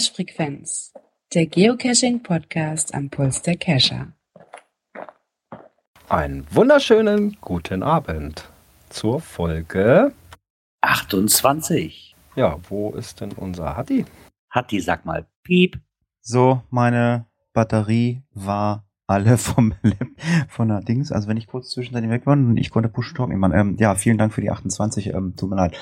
Cache-Frequenz, der Geocaching-Podcast am Puls der Cacher. Einen wunderschönen guten Abend zur Folge 28. Ja, wo ist denn unser Hatti? Hatti, sag mal, piep. So, meine Batterie war alle vom von der Dings. Also wenn ich kurz zwischendurch weg war und ich konnte Push Talk nehmen. Ähm, ja, vielen Dank für die 28. Ähm, tut mir leid.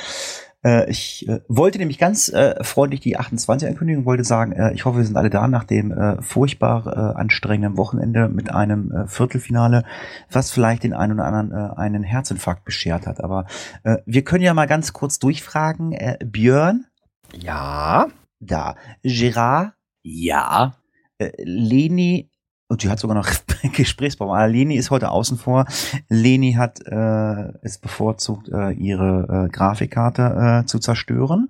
Äh, ich äh, wollte nämlich ganz äh, freundlich die 28 ankündigen, wollte sagen, äh, ich hoffe, wir sind alle da nach dem äh, furchtbar äh, anstrengenden Wochenende mit einem äh, Viertelfinale, was vielleicht den einen oder anderen äh, einen Herzinfarkt beschert hat. Aber äh, wir können ja mal ganz kurz durchfragen. Äh, Björn? Ja. Da. Gerard? Ja. Äh, Leni und die hat sogar noch Gesprächsbaum. Aber Leni ist heute außen vor. Leni hat äh, es bevorzugt, äh, ihre äh, Grafikkarte äh, zu zerstören.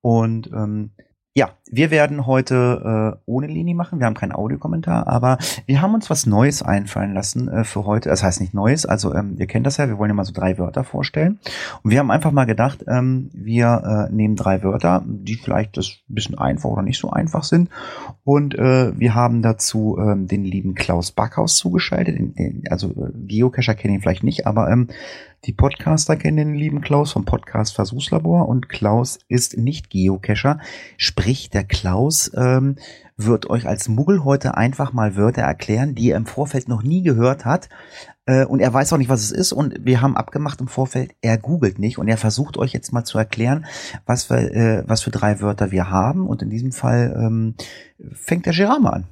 Und ähm, ja, wir werden heute äh, ohne Leni machen. Wir haben keinen Audiokommentar, aber wir haben uns was Neues einfallen lassen äh, für heute. Das heißt nicht Neues, also ähm, ihr kennt das ja, wir wollen ja mal so drei Wörter vorstellen. Und wir haben einfach mal gedacht, ähm, wir äh, nehmen drei Wörter, die vielleicht das ein bisschen einfach oder nicht so einfach sind. Und äh, wir haben dazu ähm, den lieben Klaus Backhaus zugeschaltet. Den, den, also äh, Geocacher kennen ihn vielleicht nicht, aber ähm, die Podcaster kennen den lieben Klaus vom Podcast Versuchslabor und Klaus ist nicht Geocacher. Sprich, der Klaus ähm, wird euch als Muggel heute einfach mal Wörter erklären, die er im Vorfeld noch nie gehört hat. Äh, und er weiß auch nicht, was es ist. Und wir haben abgemacht im Vorfeld, er googelt nicht und er versucht euch jetzt mal zu erklären, was für, äh, was für drei Wörter wir haben. Und in diesem Fall ähm, fängt der Gerard mal an.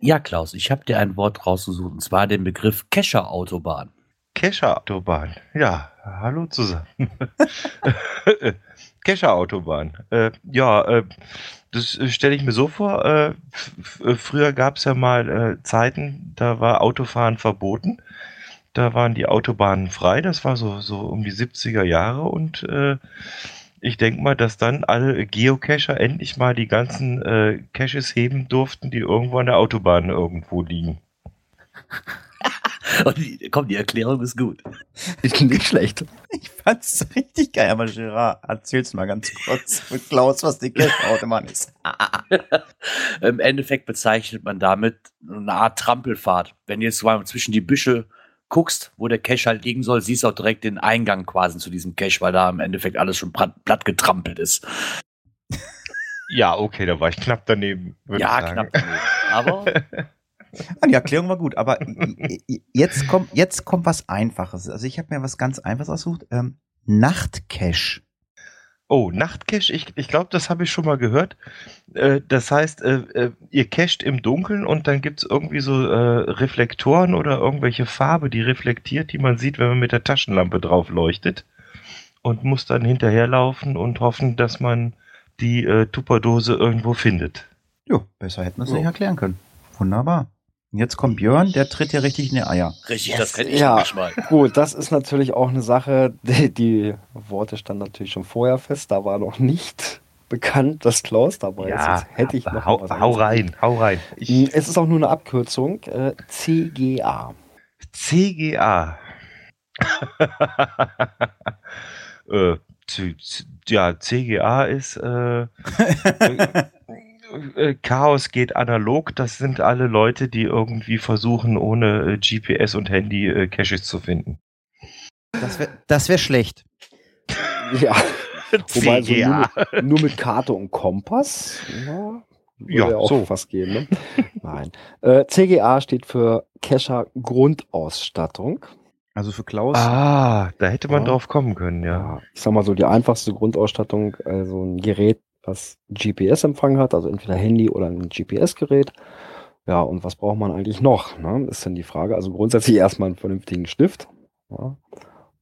Ja, Klaus, ich habe dir ein Wort rausgesucht, und zwar den Begriff Kescher-Autobahn. Kescher-Autobahn. Ja, hallo zusammen. Kescher-Autobahn. Äh, ja, äh, das stelle ich mir so vor. Äh, früher gab es ja mal äh, Zeiten, da war Autofahren verboten. Da waren die Autobahnen frei. Das war so, so um die 70er Jahre. Und äh, ich denke mal, dass dann alle Geocacher endlich mal die ganzen äh, Caches heben durften, die irgendwo an der Autobahn irgendwo liegen. Und die, komm, die Erklärung ist gut. Nicht schlecht. Ich fand's richtig geil, aber Gerard, erzähl's mal ganz kurz mit Klaus, was die Cash-Autobahn ist. Im Endeffekt bezeichnet man damit eine Art Trampelfahrt. Wenn du jetzt mal zwischen die Büsche guckst, wo der Cache halt liegen soll, siehst du auch direkt den Eingang quasi zu diesem Cache, weil da im Endeffekt alles schon platt getrampelt ist. Ja, okay, da war ich knapp daneben. Ja, knapp daneben. Aber Ah, die Erklärung war gut, aber jetzt kommt, jetzt kommt was Einfaches. Also ich habe mir was ganz Einfaches ausgesucht. Ähm, Nachtcache. Oh, Nachtcache, ich, ich glaube, das habe ich schon mal gehört. Äh, das heißt, äh, äh, ihr cached im Dunkeln und dann gibt es irgendwie so äh, Reflektoren oder irgendwelche Farbe, die reflektiert, die man sieht, wenn man mit der Taschenlampe drauf leuchtet. Und muss dann hinterherlaufen und hoffen, dass man die äh, Tupperdose irgendwo findet. Jo, besser hätten wir es nicht erklären können. Wunderbar. Und jetzt kommt Björn, der tritt ja richtig in die Eier. richtig, das hätte ich Ja. manchmal. Gut, das ist natürlich auch eine Sache, die, die Worte standen natürlich schon vorher fest. Da war noch nicht bekannt, dass Klaus dabei ist. Jetzt hätte ich noch hau, hau rein, hau rein. Ich, Es ist auch nur eine Abkürzung. Äh, CGA. CGA. äh, ja, CGA ist äh, Chaos geht analog. Das sind alle Leute, die irgendwie versuchen, ohne äh, GPS und Handy äh, Caches zu finden. Das wäre das wär schlecht. Ja, wobei so CGA. nur, mit, nur mit Karte und Kompass. Ja, würde Ja, ja auch so. fast gehen. Ne? Nein. Äh, CGA steht für Kescher Grundausstattung. Also für Klaus. Ah, da hätte man Ja. drauf kommen können, ja. Ja, ich sag mal so, die einfachste Grundausstattung, also ein Gerät, was GPS-Empfang hat, also entweder Handy oder ein GPS-Gerät. Ja, und was braucht man eigentlich noch? Ne? Ist dann die Frage. Also grundsätzlich erstmal einen vernünftigen Stift. Ja.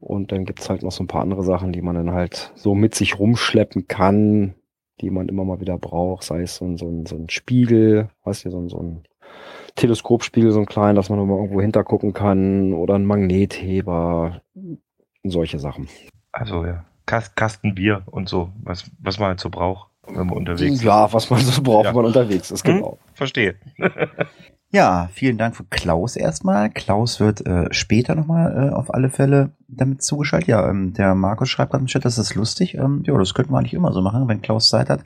Und dann gibt's halt noch so ein paar andere Sachen, die man dann halt so mit sich rumschleppen kann, die man immer mal wieder braucht, sei es so ein, so ein, so ein Spiegel, weißt du, so ein, so ein Teleskopspiegel, so ein kleinen, dass man mal irgendwo hintergucken kann, oder ein Magnetheber, solche Sachen. Also ja. Kast, Kasten Bier und so, was, was man halt so braucht, wenn man unterwegs ist. Ja, was man so braucht, Ja. wenn man unterwegs ist, Hm? genau. Verstehe. Ja, vielen Dank für Klaus erstmal. Klaus wird äh, später nochmal äh, auf alle Fälle damit zugeschaltet. Ja, ähm, der Markus schreibt gerade im Chat, das ist lustig. Ähm, ja, das könnten wir eigentlich immer so machen, wenn Klaus Zeit hat.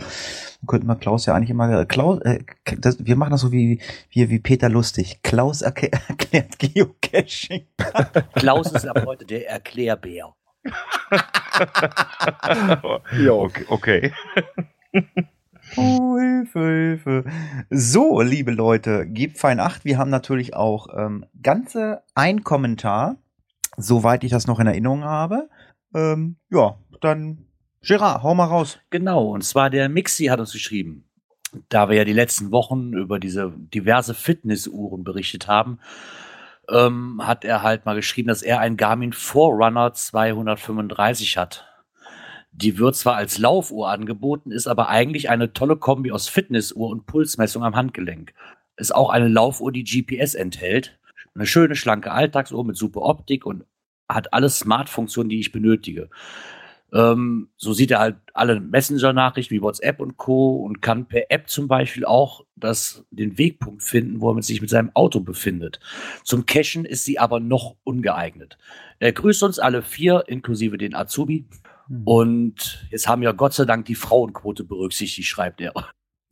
Könnten wir Klaus ja eigentlich immer, äh, Klaus, äh, das, wir machen das so wie, wie, wie Peter lustig. Klaus erklärt, erklärt Geocaching. Klaus ist ab heute der Erklärbär. Okay, okay. Oh, Hilfe, Hilfe. So, liebe Leute, gebt fein acht. Wir haben natürlich auch ähm, ganze ein Kommentar, soweit ich das noch in Erinnerung habe. Ähm, ja, dann Gerard, hau mal raus. Genau, und zwar der Mixi hat uns geschrieben. Da wir ja die letzten Wochen über diese diverse Fitnessuhren berichtet haben, ähm, hat er halt mal geschrieben, dass er einen Garmin Forerunner 235 hat. Die wird zwar als Laufuhr angeboten, ist aber eigentlich eine tolle Kombi aus Fitnessuhr und Pulsmessung am Handgelenk. Ist auch eine Laufuhr, die GPS enthält. Eine schöne, schlanke Alltagsuhr mit super Optik und hat alle Smart-Funktionen, die ich benötige. Ähm, so sieht er halt alle Messenger-Nachrichten wie WhatsApp und Co. und kann per App zum Beispiel auch das, den Wegpunkt finden, wo er sich mit seinem Auto befindet. Zum Cachen ist sie aber noch ungeeignet. Er grüßt uns alle vier, inklusive den Azubi. Und jetzt haben ja Gott sei Dank die Frauenquote berücksichtigt, schreibt er.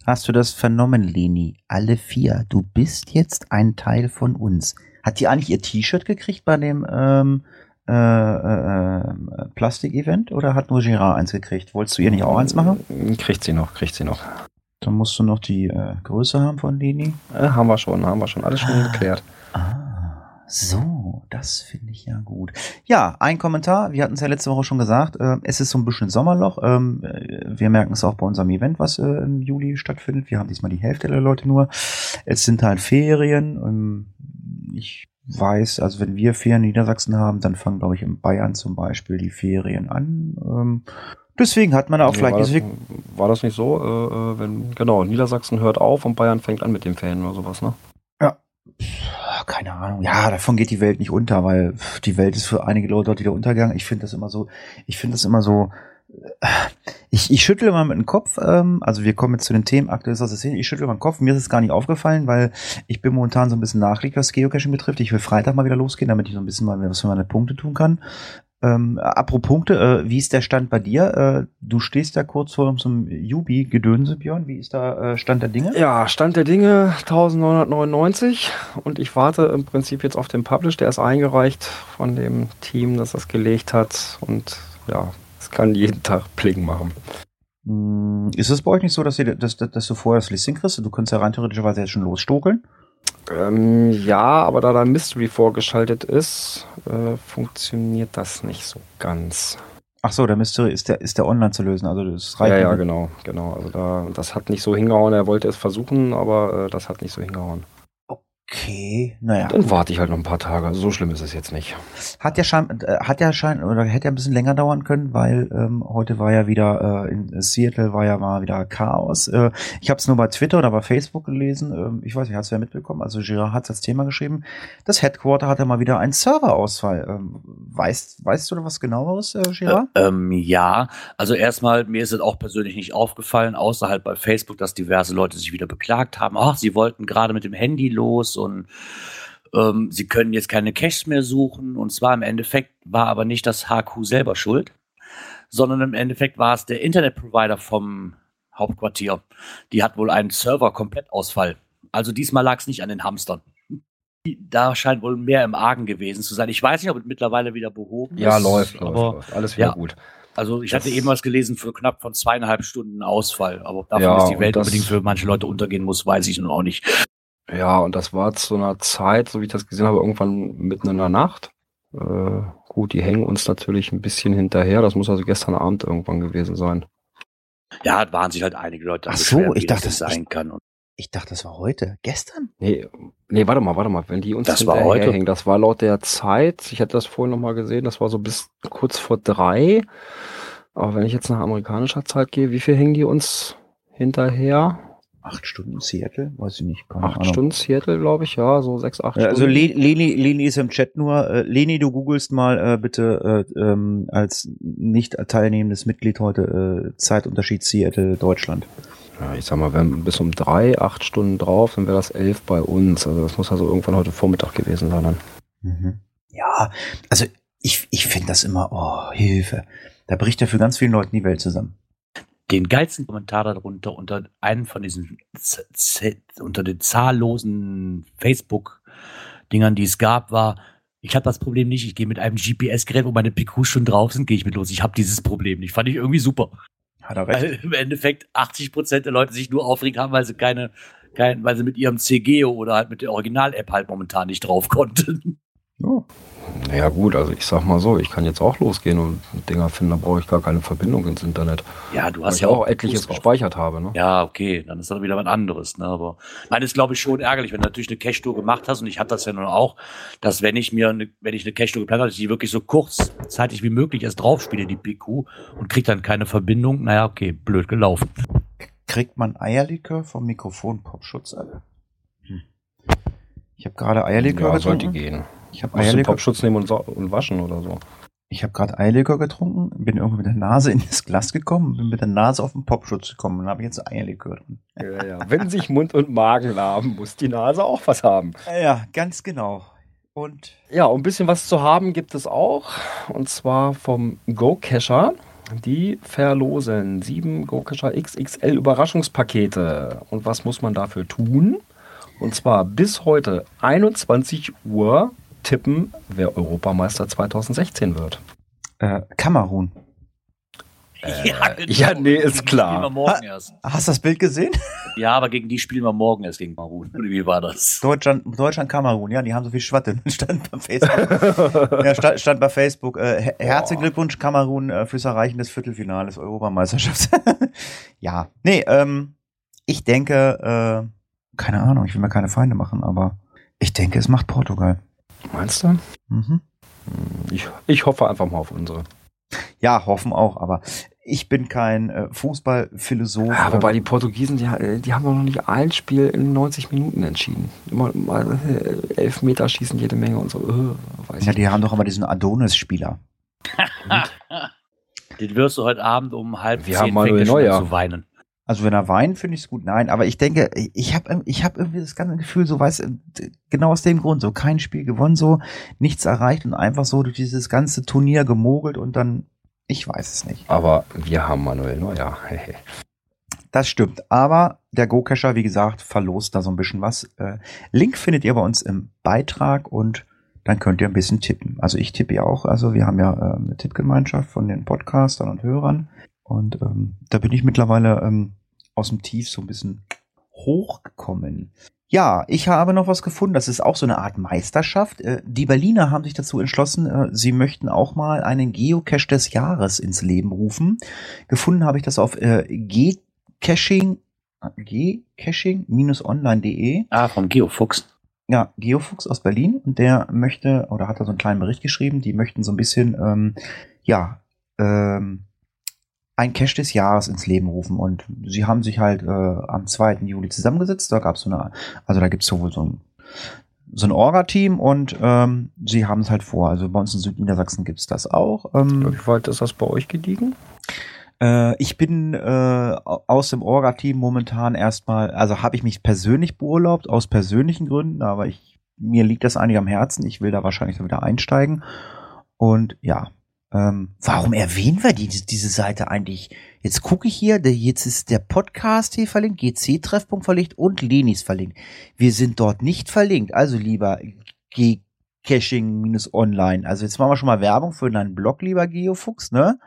Hast du das vernommen, Leni? Alle vier. Du bist jetzt ein Teil von uns. Hat die eigentlich ihr T-Shirt gekriegt bei dem ähm, äh, äh, äh, Plastik-Event oder hat nur Girard eins gekriegt? Wolltest du ihr nicht auch eins machen? Kriegt sie noch, kriegt sie noch. Dann musst du noch die äh, Größe haben von Leni. Äh, haben wir schon, haben wir schon alles schon geklärt. Ah, so, das finde ich ja gut. Ja, ein Kommentar. Wir hatten es ja letzte Woche schon gesagt. Äh, es ist so ein bisschen Sommerloch. Ähm, äh, wir merken es auch bei unserem Event, was äh, im Juli stattfindet. Wir haben diesmal die Hälfte der Leute nur. Es sind halt Ferien. Ähm, ich weiß, also wenn wir Ferien in Niedersachsen haben, dann fangen, glaube ich, in Bayern zum Beispiel die Ferien an. Ähm, deswegen hat man auch Nee, vielleicht war, das, war das nicht so? Äh, äh, wenn, genau, Niedersachsen hört auf und Bayern fängt an mit den Ferien oder sowas, ne? Pff, keine Ahnung. Ja, davon geht die Welt nicht unter, weil die Welt ist für einige Leute dort wieder untergegangen. Ich finde das immer so, ich finde das immer so, äh, ich, ich schüttle mal mit dem Kopf, ähm, also wir kommen jetzt zu den Themen aktuell aus der Szene, ich schüttle mal den Kopf, mir ist es gar nicht aufgefallen, weil ich bin momentan so ein bisschen nachliegend, was Geocaching betrifft. Ich will Freitag mal wieder losgehen, damit ich so ein bisschen mal was für meine Punkte tun kann. Ähm, apropos Punkte, äh, wie ist der Stand bei dir? Äh, du stehst da kurz vor so einem Jubi-Gedönse, Björn. Wie ist da äh, Stand der Dinge? Ja, Stand der Dinge 1999 und ich warte im Prinzip jetzt auf den Publish, der ist eingereicht von dem Team, das das gelegt hat und ja, es kann jeden Tag Pling machen. Hm, Ist es bei euch nicht so, dass, ihr, dass, dass, dass du vorher das Listing kriegst? Du könntest ja rein theoretischerweise jetzt schon losstokeln. Ähm, ja, aber da da Mystery vorgeschaltet ist, äh, funktioniert das nicht so ganz. Ach so, der Mystery ist der, ist der online zu lösen. Also das reicht Ja, ja, genau, genau. Also da, das hat nicht so hingehauen. Er wollte es versuchen, aber äh, das hat nicht so hingehauen. Okay, naja. Dann warte ich halt noch ein paar Tage. So schlimm ist es jetzt nicht. Hat ja schein, äh, hat ja schein, oder hätte ja ein bisschen länger dauern können, weil ähm, heute war ja wieder äh, in Seattle war ja mal wieder Chaos. Äh, ich habe es nur bei Twitter oder bei Facebook gelesen. Ähm, ich weiß nicht, hast du ja mitbekommen. Also Girard hat das Thema geschrieben. Das Headquarter hatte mal wieder einen Serverausfall. Ähm, weißt, weißt du da was genaueres, äh, Girard? Ähm, ja, also erstmal, mir ist es auch persönlich nicht aufgefallen, außer halt bei Facebook, dass diverse Leute sich wieder beklagt haben. Ach, sie wollten gerade mit dem Handy los und ähm, sie können jetzt keine Caches mehr suchen. Und zwar im Endeffekt war aber nicht das HQ selber schuld, sondern im Endeffekt war es der Internetprovider vom Hauptquartier. Die hat wohl einen Server-Komplettausfall. Also diesmal lag es nicht an den Hamstern. Da scheint wohl mehr im Argen gewesen zu sein. Ich weiß nicht, ob es mittlerweile wieder behoben Ja, ist. läuft, läuft, aber läuft. Alles wieder ja. gut. also ich Das- hatte eben was gelesen für knapp von zweieinhalb Stunden Ausfall. Aber ob davon Ja, ist die Welt unbedingt für manche Leute untergehen muss, weiß ich nun auch nicht. Ja, und das war zu einer Zeit, so wie ich das gesehen habe, irgendwann mitten in der Nacht. Äh, gut, die hängen uns natürlich ein bisschen hinterher. Das muss also gestern Abend irgendwann gewesen sein. Ja, waren sich halt einige Leute. Ach so, ich dachte, das sein kann. Und Ich dachte, das war heute. Gestern? Nee, nee, warte mal, warte mal. Wenn die uns Das war hinterher heute. hängen, das war laut der Zeit, ich hatte das vorhin nochmal gesehen, das war so bis kurz vor drei. Aber wenn ich jetzt nach amerikanischer Zeit gehe, wie viel hängen die uns hinterher? Acht Stunden Seattle? Weiß ich nicht. Keine Acht Ahnung. Stunden Seattle, glaube ich, ja, so sechs, acht Ja, also Stunden. Le Leni, Leni ist im Chat nur. Äh, Leni, du googelst mal äh, bitte äh, ähm, als nicht teilnehmendes Mitglied heute äh, Zeitunterschied Seattle Deutschland. Ja, ich sag mal, wenn bis um drei, acht Stunden drauf, dann wäre das elf bei uns. Also das muss also irgendwann heute Vormittag gewesen sein. Dann. Mhm. Ja, also ich, ich finde das immer, oh, Hilfe. Da bricht ja für ganz vielen Leuten die Welt zusammen. Den geilsten Kommentar darunter unter einem von diesen Z Z unter den zahllosen Facebook-Dingern, die es gab, war, ich habe das Problem nicht, ich gehe mit einem GPS-Gerät, wo meine PQs schon drauf sind, gehe ich mit los. Ich habe dieses Problem nicht. Fand ich irgendwie super. Hat er recht. Weil im Endeffekt 80 Prozent der Leute sich nur aufregen haben, weil sie keine, kein, weil sie mit ihrem CGO oder halt mit der Original-App halt momentan nicht drauf konnten. Oh. Naja gut, also ich sag mal so, ich kann jetzt auch losgehen und Dinger finden, da brauche ich gar keine Verbindung ins Internet. Ja, du Weil hast ich ja auch auch etliches drauf. gespeichert habe, ne? Ja, okay, dann ist das wieder was anderes. Ne? Aber nein, ist glaube ich schon ärgerlich, wenn du natürlich eine Cache-Tour gemacht hast und ich hatte das ja nun auch, dass wenn ich mir, eine, wenn ich eine Cache-Tour geplant habe, dass ich die wirklich so kurzzeitig wie möglich erst draufspiele, die PQ, und krieg dann keine Verbindung. Naja, okay, blöd gelaufen. Kriegt man Eierlikör vom Mikrofon Popschutz ab? Hm. Ich habe gerade Eierlikör Ja, sollte getrunken. gehen. Ich habe Eierlikör, Popschutz nehmen und, und waschen oder so. ich habe gerade Eierlikör getrunken, bin irgendwie mit der Nase in das Glas gekommen, bin mit der Nase auf den Popschutz gekommen und habe jetzt Eierlikör drin. Ja, ja. Wenn sich Mund und Magen laben, muss die Nase auch was haben. Ja, ganz genau. Und Ja, und ein bisschen was zu haben gibt es auch. Und zwar vom GoCacher. Die verlosen sieben GoCacher XXL Überraschungspakete. Und was muss man dafür tun? Und zwar bis heute 21 Uhr tippen, wer Europameister 2016 wird. äh, Kamerun. ja, genau. ja, nee, ist Gegen klar. Spielen wir morgen erst. Hast du das Bild gesehen? Ja, aber gegen die spielen wir morgen erst gegen Marun. Oder wie war das? Deutschland, Deutschland, Kamerun, ja, die haben so viel Schwatte. Stand bei Facebook. ja, stand, stand bei Facebook. Äh, her- herzlichen Glückwunsch, Kamerun, äh, fürs Erreichen des Viertelfinales Europameisterschafts. ja, nee, ähm, ich denke, äh, keine Ahnung, ich will mir keine Feinde machen, aber ich denke, es macht Portugal. Meinst du? Mhm. Ich, ich hoffe einfach mal auf unsere. Ja, hoffen auch, aber ich bin kein äh, Fußballphilosoph. Ja, wobei die Portugiesen, die, die haben doch noch nicht ein Spiel in 90 Minuten entschieden. Immer mal äh, elf Meter schießen jede Menge und so. Äh, weiß ja, die haben doch aber diesen Adonis-Spieler. Den wirst du heute Abend um halb Wir zehn haben Manuel Neuer. zu weinen. Also wenn er weint, finde ich es gut. Nein, aber ich denke, ich habe ich hab irgendwie das ganze Gefühl, so weiß genau aus dem Grund, so kein Spiel gewonnen, so nichts erreicht und einfach so durch dieses ganze Turnier gemogelt und dann, ich weiß es nicht. Aber wir haben Manuel Neuer. Das stimmt. Aber der Go-Cacher, wie gesagt, verlost da so ein bisschen was. Äh, Link findet ihr bei uns im Beitrag und dann könnt ihr ein bisschen tippen. Also ich tippe ja auch. Also wir haben ja äh, eine Tippgemeinschaft von den Podcastern und Hörern. Und ähm, da bin ich mittlerweile ähm, aus dem Tief so ein bisschen hochgekommen. Ja, ich habe noch was gefunden. Das ist auch so eine Art Meisterschaft. Äh, die Berliner haben sich dazu entschlossen, äh, sie möchten auch mal einen Geocache des Jahres ins Leben rufen. Gefunden habe ich das auf äh, Gcaching, gcaching-online.de. Ah, vom Geofuchs. Ja, Geofuchs aus Berlin und der möchte, oder hat da so einen kleinen Bericht geschrieben, die möchten so ein bisschen, ähm, ja, ähm, ein Cache des Jahres ins Leben rufen. Und sie haben sich halt äh, am 2. Juli zusammengesetzt. Da gab es so eine, also da gibt es sowohl so ein, so ein Orga-Team und ähm, sie haben es halt vor. Also bei uns in Südniedersachsen gibt es das auch. Ähm, Wie weit ist das bei euch gediegen? äh, ich bin äh, aus dem Orga-Team momentan erstmal, also habe ich mich persönlich beurlaubt, aus persönlichen Gründen, aber ich, mir liegt das eigentlich am Herzen. Ich will da wahrscheinlich wieder einsteigen. Und ja, ähm, warum erwähnen wir die, diese Seite eigentlich? Jetzt gucke ich hier, der, jetzt ist der Podcast hier verlinkt, GC-Treffpunkt verlinkt und Lenis verlinkt. Wir sind dort nicht verlinkt. Also lieber G Caching-Online. Also jetzt machen wir schon mal Werbung für deinen Blog, lieber Geofuchs, ne?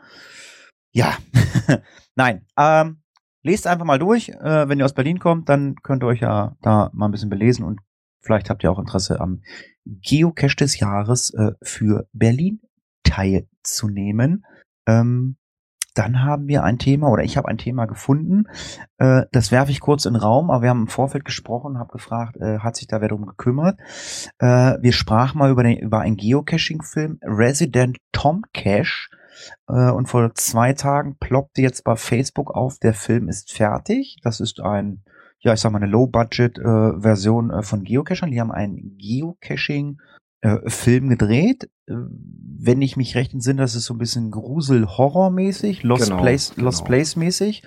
Ja, nein. Ähm, lest einfach mal durch. Äh, wenn ihr aus Berlin kommt, dann könnt ihr euch ja da mal ein bisschen belesen und vielleicht habt ihr auch Interesse am Geocache des Jahres äh, für Berlin teilzunehmen. Ähm, dann haben wir ein Thema oder ich habe ein Thema gefunden. Äh, das werfe ich kurz in den Raum, aber wir haben im Vorfeld gesprochen, habe gefragt, äh, hat sich da wer drum gekümmert? Äh, wir sprachen mal über, den, über einen Geocaching-Film, Resident Tom Cache. Äh, und vor zwei Tagen ploppte jetzt bei Facebook auf, der Film ist fertig. Das ist ein, ja, ich sag mal, eine Low-Budget-Version äh, von Geocachern. Die haben einen Geocaching-Film gedreht. Äh, wenn ich mich recht entsinne, das ist so ein bisschen Grusel-Horror-mäßig, Lost Genau, Place, genau. Lost Place-mäßig.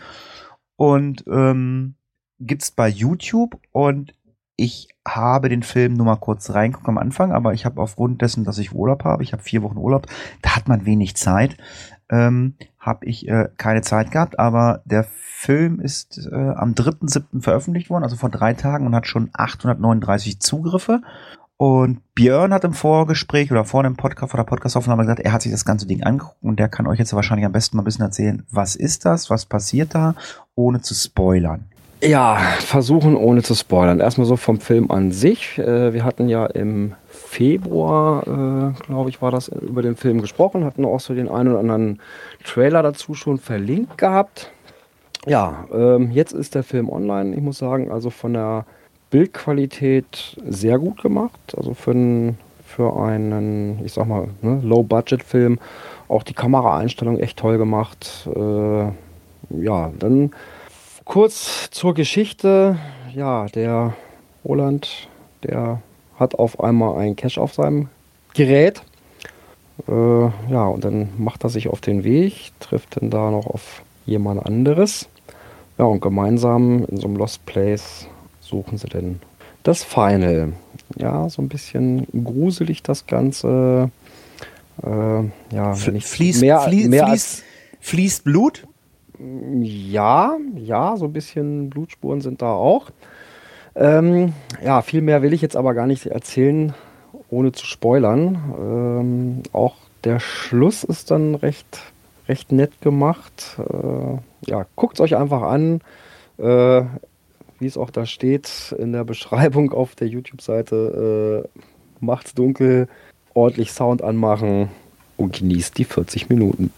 Und ähm, gibt's bei YouTube und ich habe den Film nur mal kurz reingucken am Anfang, aber ich habe aufgrund dessen, dass ich Urlaub habe, ich habe vier Wochen Urlaub, da hat man wenig Zeit, ähm, habe ich äh, keine Zeit gehabt, aber der Film ist äh, am 3.7. veröffentlicht worden, also vor drei Tagen und hat schon 839 Zugriffe. Und Björn hat im Vorgespräch oder vor dem Podcast, vor der Podcastaufnahme gesagt, er hat sich das ganze Ding angeguckt und der kann euch jetzt wahrscheinlich am besten mal ein bisschen erzählen, was ist das, was passiert da, ohne zu spoilern. Ja, versuchen ohne zu spoilern. Erstmal so vom Film an sich. Äh, wir hatten ja im Februar, äh, glaube ich, war das über den Film gesprochen, hatten auch so den einen oder anderen Trailer dazu schon verlinkt gehabt. Ja, ähm, jetzt ist der Film online. Ich muss sagen, also von der Bildqualität sehr gut gemacht. Also für einen, für einen ich sag mal, ne, Low-Budget-Film auch die Kameraeinstellung echt toll gemacht. Äh, ja, dann kurz zur Geschichte. Ja, der Roland, der hat auf einmal ein Cache auf seinem Gerät. Äh, ja, und dann macht er sich auf den Weg, trifft dann da noch auf jemand anderes. Ja, und gemeinsam in so einem Lost Place suchen sie denn das Final. Ja, so ein bisschen gruselig das Ganze. Äh, ja, fließt, mehr, fließt, mehr fließt, fließt Blut? ja, ja, so ein bisschen Blutspuren sind da auch. Ähm, ja, viel mehr will ich jetzt aber gar nicht erzählen, ohne zu spoilern. Ähm, auch der Schluss ist dann recht, recht nett gemacht. Äh, ja, guckt es euch einfach an. Äh, wie es auch da steht in der Beschreibung auf der YouTube-Seite. Äh, macht's dunkel, ordentlich Sound anmachen und genießt die 40 Minuten.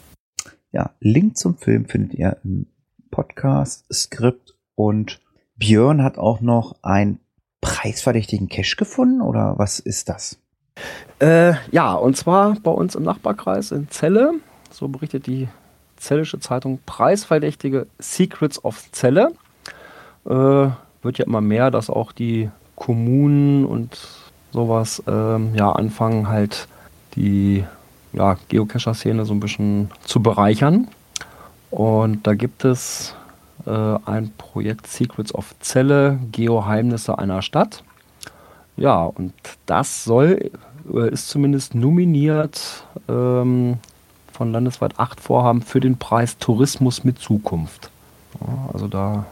Ja, Link zum Film findet ihr im Podcast, Skript und Björn hat auch noch einen preisverdächtigen Cash gefunden oder was ist das? Äh, ja, und zwar bei uns im Nachbarkreis in Celle. So berichtet die Zellische Zeitung preisverdächtige Secrets of Celle. Äh, wird ja immer mehr, dass auch die Kommunen und sowas ähm, ja anfangen halt die ja, Geocacher-Szene so ein bisschen zu bereichern. Und da gibt es äh, ein Projekt Secrets of Zelle, Geoheimnisse einer Stadt. Ja, und das soll, äh, ist zumindest nominiert ähm, von landesweit acht Vorhaben für den Preis Tourismus mit Zukunft. Ja, also da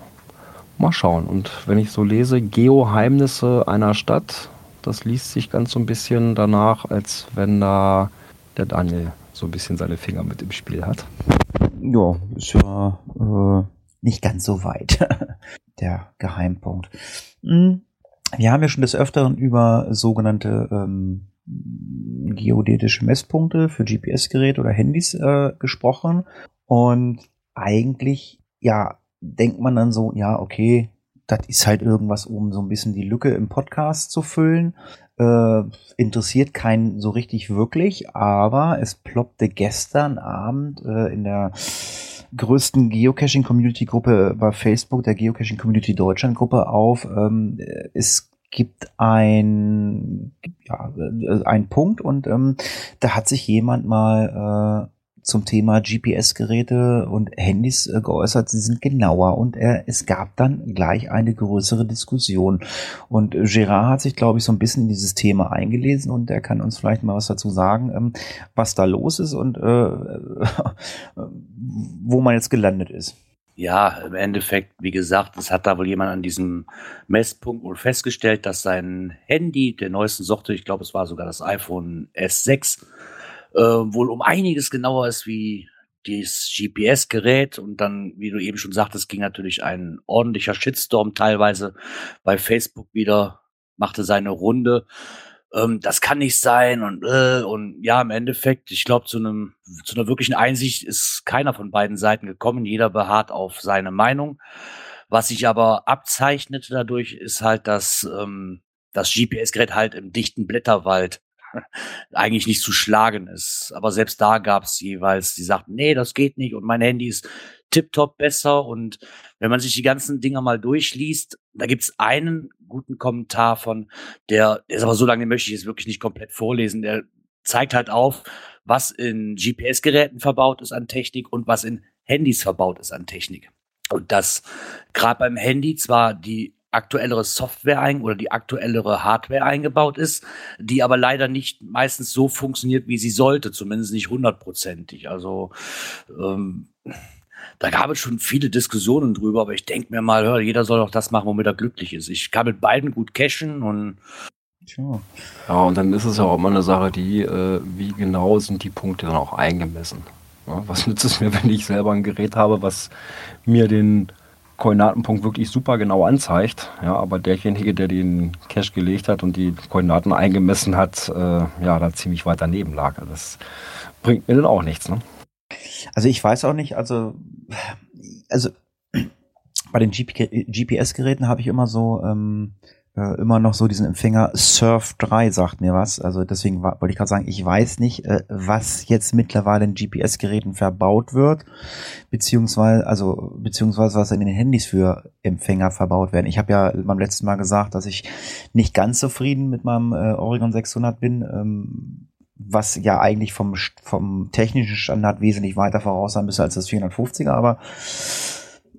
mal schauen. Und wenn ich so lese, Geoheimnisse einer Stadt, das liest sich ganz so ein bisschen danach, als wenn da der Daniel so ein bisschen seine Finger mit im Spiel hat. Ja, ist ja äh, nicht ganz so weit. der Geheimpunkt. Hm, Wir haben ja schon des Öfteren über sogenannte ähm, geodätische Messpunkte für GPS-Geräte oder Handys äh, gesprochen. Und eigentlich, ja, denkt man dann so, ja, okay, das ist halt irgendwas, um so ein bisschen die Lücke im Podcast zu füllen. Äh, interessiert keinen so richtig wirklich, aber es ploppte gestern Abend äh, in der größten Geocaching-Community-Gruppe bei Facebook, der Geocaching-Community Deutschland-Gruppe auf. Ähm, es gibt ein, ja, äh, ein Punkt und ähm, da hat sich jemand mal äh, zum Thema GPS-Geräte und Handys äh, geäußert, sie sind genauer und äh, es gab dann gleich eine größere Diskussion. Und äh, Gerard hat sich, glaube ich, so ein bisschen in dieses Thema eingelesen und er kann uns vielleicht mal was dazu sagen, ähm, was da los ist und äh, wo man jetzt gelandet ist. Ja, im Endeffekt, wie gesagt, es hat da wohl jemand an diesem Messpunkt wohl festgestellt, dass sein Handy der neuesten Sorte, ich glaube, es war sogar das iPhone S6, äh, wohl um einiges genauer ist wie das GPS-Gerät und dann, wie du eben schon sagtest, ging natürlich ein ordentlicher Shitstorm teilweise bei Facebook wieder, machte seine Runde. Ähm, das kann nicht sein und äh, und ja, im Endeffekt, ich glaube, zu einem zu einer wirklichen Einsicht ist keiner von beiden Seiten gekommen. Jeder beharrt auf seine Meinung. Was sich aber abzeichnete dadurch, ist halt, dass ähm, das GPS-Gerät halt im dichten Blätterwald eigentlich nicht zu schlagen ist. Aber selbst da gab es jeweils, die sagten, nee, das geht nicht und mein Handy ist tiptop besser. Und wenn man sich die ganzen Dinger mal durchliest, da gibt's einen guten Kommentar von, der, der ist aber so lange, den möchte ich jetzt wirklich nicht komplett vorlesen, der zeigt halt auf, was in GPS-Geräten verbaut ist an Technik und was in Handys verbaut ist an Technik. Und das gerade beim Handy zwar die aktuellere Software ein oder die aktuellere Hardware eingebaut ist, die aber leider nicht meistens so funktioniert, wie sie sollte, zumindest nicht hundertprozentig. Also ähm, da gab es schon viele Diskussionen drüber, aber ich denke mir mal, hör, jeder soll doch das machen, womit er glücklich ist. Ich kann mit beiden gut cashen und Tja. Ja, und dann ist es ja auch immer eine Sache, die, äh, wie genau sind die Punkte dann auch eingemessen. Ja, was nützt es mir, wenn ich selber ein Gerät habe, was mir den Koordinatenpunkt wirklich super genau anzeigt, ja, aber derjenige, der den Cache gelegt hat und die Koordinaten eingemessen hat, äh, ja, da ziemlich weit daneben lag. Also das bringt mir dann auch nichts, ne? Also ich weiß auch nicht, also, also bei den GPS-Geräten habe ich immer so, ähm, äh, immer noch so diesen Empfänger Surf 3 sagt mir was. Also deswegen wollte ich gerade sagen, ich weiß nicht, äh, was jetzt mittlerweile in GPS-Geräten verbaut wird, beziehungsweise, also, beziehungsweise was in den Handys für Empfänger verbaut werden. Ich habe ja beim letzten Mal gesagt, dass ich nicht ganz zufrieden mit meinem äh, Oregon 600 bin, ähm, was ja eigentlich vom, vom technischen Standard wesentlich weiter voraus sein müsste als das 450er, aber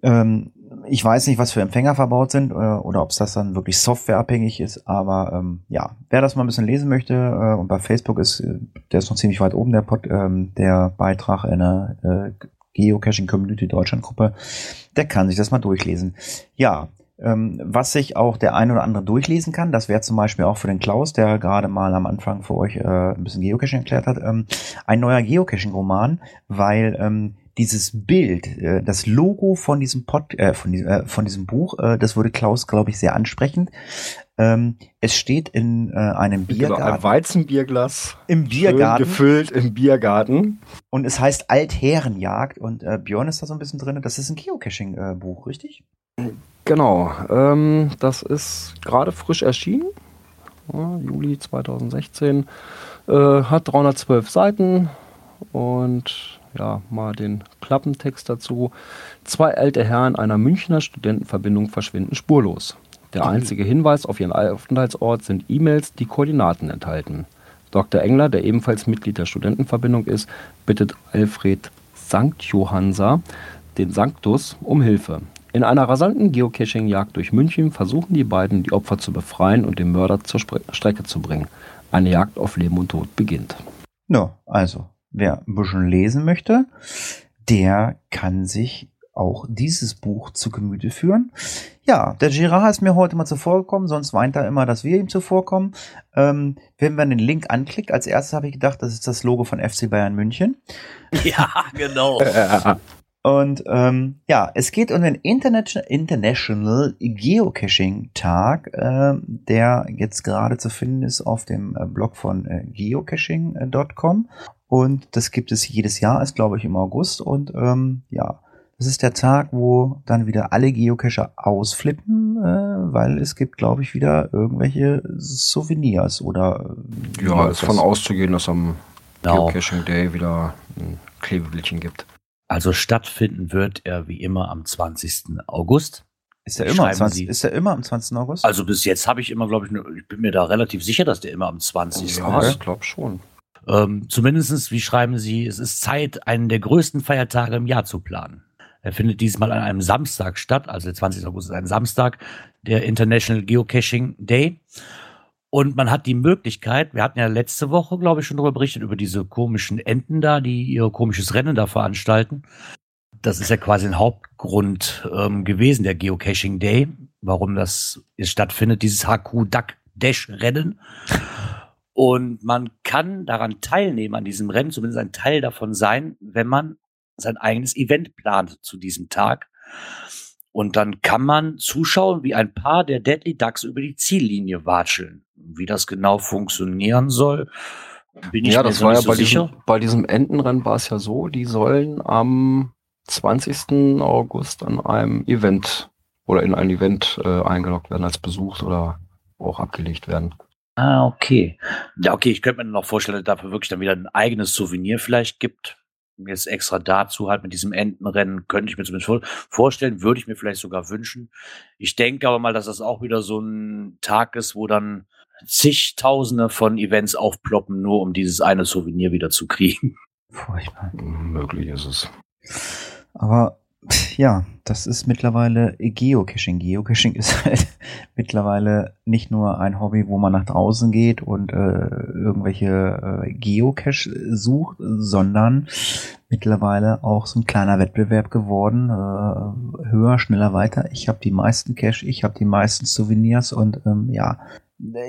ähm, ich weiß nicht, was für Empfänger verbaut sind äh, oder ob es das dann wirklich softwareabhängig ist, aber ähm, ja, wer das mal ein bisschen lesen möchte äh, und bei Facebook ist, äh, der ist noch ziemlich weit oben, der, Pod, ähm, der Beitrag in der äh, Geocaching Community Deutschland Gruppe, der kann sich das mal durchlesen. Ja, ähm, was sich auch der ein oder andere durchlesen kann, das wäre zum Beispiel auch für den Klaus, der gerade mal am Anfang für euch äh, ein bisschen Geocaching erklärt hat, ähm, ein neuer Geocaching-Roman, weil ähm, dieses Bild, äh, das Logo von diesem Pod, äh, von, diesem, äh, von diesem Buch, äh, das wurde Klaus, glaube ich, sehr ansprechend. Ähm, es steht in äh, einem Biergarten. Genau, ein Weizenbierglas. Im Biergarten. gefüllt im Biergarten. Und es heißt Altherrenjagd und äh, Björn ist da so ein bisschen drin. Das ist ein Geocaching-Buch, richtig? Genau. Ähm, das ist gerade frisch erschienen. Ja, Juli 2016. Äh, hat 312 Seiten und ja, mal den Klappentext dazu. Zwei alte Herren einer Münchner Studentenverbindung verschwinden spurlos. Der einzige Hinweis auf ihren Aufenthaltsort sind E-Mails, die Koordinaten enthalten. Dr. Engler, der ebenfalls Mitglied der Studentenverbindung ist, bittet Alfred Sankt Johansa, den Sanctus, um Hilfe. In einer rasanten Geocaching-Jagd durch München versuchen die beiden, die Opfer zu befreien und den Mörder zur Spre Strecke zu bringen. Eine Jagd auf Leben und Tod beginnt. No, also wer ein bisschen lesen möchte, der kann sich auch dieses Buch zu Gemüte führen. Ja, der Girard ist mir heute mal zuvorgekommen, sonst weint er immer, dass wir ihm zuvorkommen. Ähm, wenn man den Link anklickt, als erstes habe ich gedacht, das ist das Logo von FC Bayern München. Ja, genau. Und ähm, ja, es geht um den International, International Geocaching Tag, äh, der jetzt gerade zu finden ist auf dem äh, Blog von äh, geocaching.com. Und das gibt es jedes Jahr, ist glaube ich im August. Und ähm, ja, das ist der Tag, wo dann wieder alle Geocacher ausflippen, äh, weil es gibt, glaube ich, wieder irgendwelche Souvenirs oder. Äh, ja, ist von auszugehen, dass am genau. Geocaching Day wieder ein Klebebildchen gibt. Also stattfinden wird er wie immer am 20. August. Ist er immer, am 20, ist er immer am 20. August? Also bis jetzt habe ich immer, glaube ich, ich bin mir da relativ sicher, dass der immer am 20. Ja, ist. ich glaube schon. Ähm, zumindest, wie schreiben Sie, es ist Zeit, einen der größten Feiertage im Jahr zu planen. Er findet diesmal an einem Samstag statt, also der 20. August ist ein Samstag, der International Geocaching Day. Und man hat die Möglichkeit, wir hatten ja letzte Woche, glaube ich, schon darüber berichtet, über diese komischen Enten da, die ihr komisches Rennen da veranstalten. Das ist ja quasi ein Hauptgrund ähm, gewesen, der Geocaching Day, warum das stattfindet, dieses HQ Duck Dash Rennen. Und man kann daran teilnehmen, an diesem Rennen, zumindest ein Teil davon sein, wenn man sein eigenes Event plant zu diesem Tag. Und dann kann man zuschauen, wie ein paar der Deadly Ducks über die Ziellinie watscheln. Wie das genau funktionieren soll, bin ich ja, mir das so war ja so bei sicher. Diesem, bei diesem Entenrennen war es ja so, die sollen am 20. August an einem Event oder in ein Event äh, eingeloggt werden als Besuch oder auch abgelegt werden. Ah, okay. Ja, okay, ich könnte mir noch vorstellen, dass dafür wirklich dann wieder ein eigenes Souvenir vielleicht gibt. Jetzt extra dazu halt mit diesem Entenrennen könnte ich mir zumindest vorstellen, würde ich mir vielleicht sogar wünschen. Ich denke aber mal, dass das auch wieder so ein Tag ist, wo dann zigtausende von Events aufploppen, nur um dieses eine Souvenir wieder zu kriegen. Furchtbar. Möglich ist es. Aber Ja, das ist mittlerweile Geocaching. Geocaching ist halt mittlerweile nicht nur ein Hobby, wo man nach draußen geht und äh, irgendwelche äh, Geocache sucht, sondern mittlerweile auch so ein kleiner Wettbewerb geworden. Äh, höher, schneller, weiter. Ich habe die meisten Cache, ich habe die meisten Souvenirs und ähm, ja,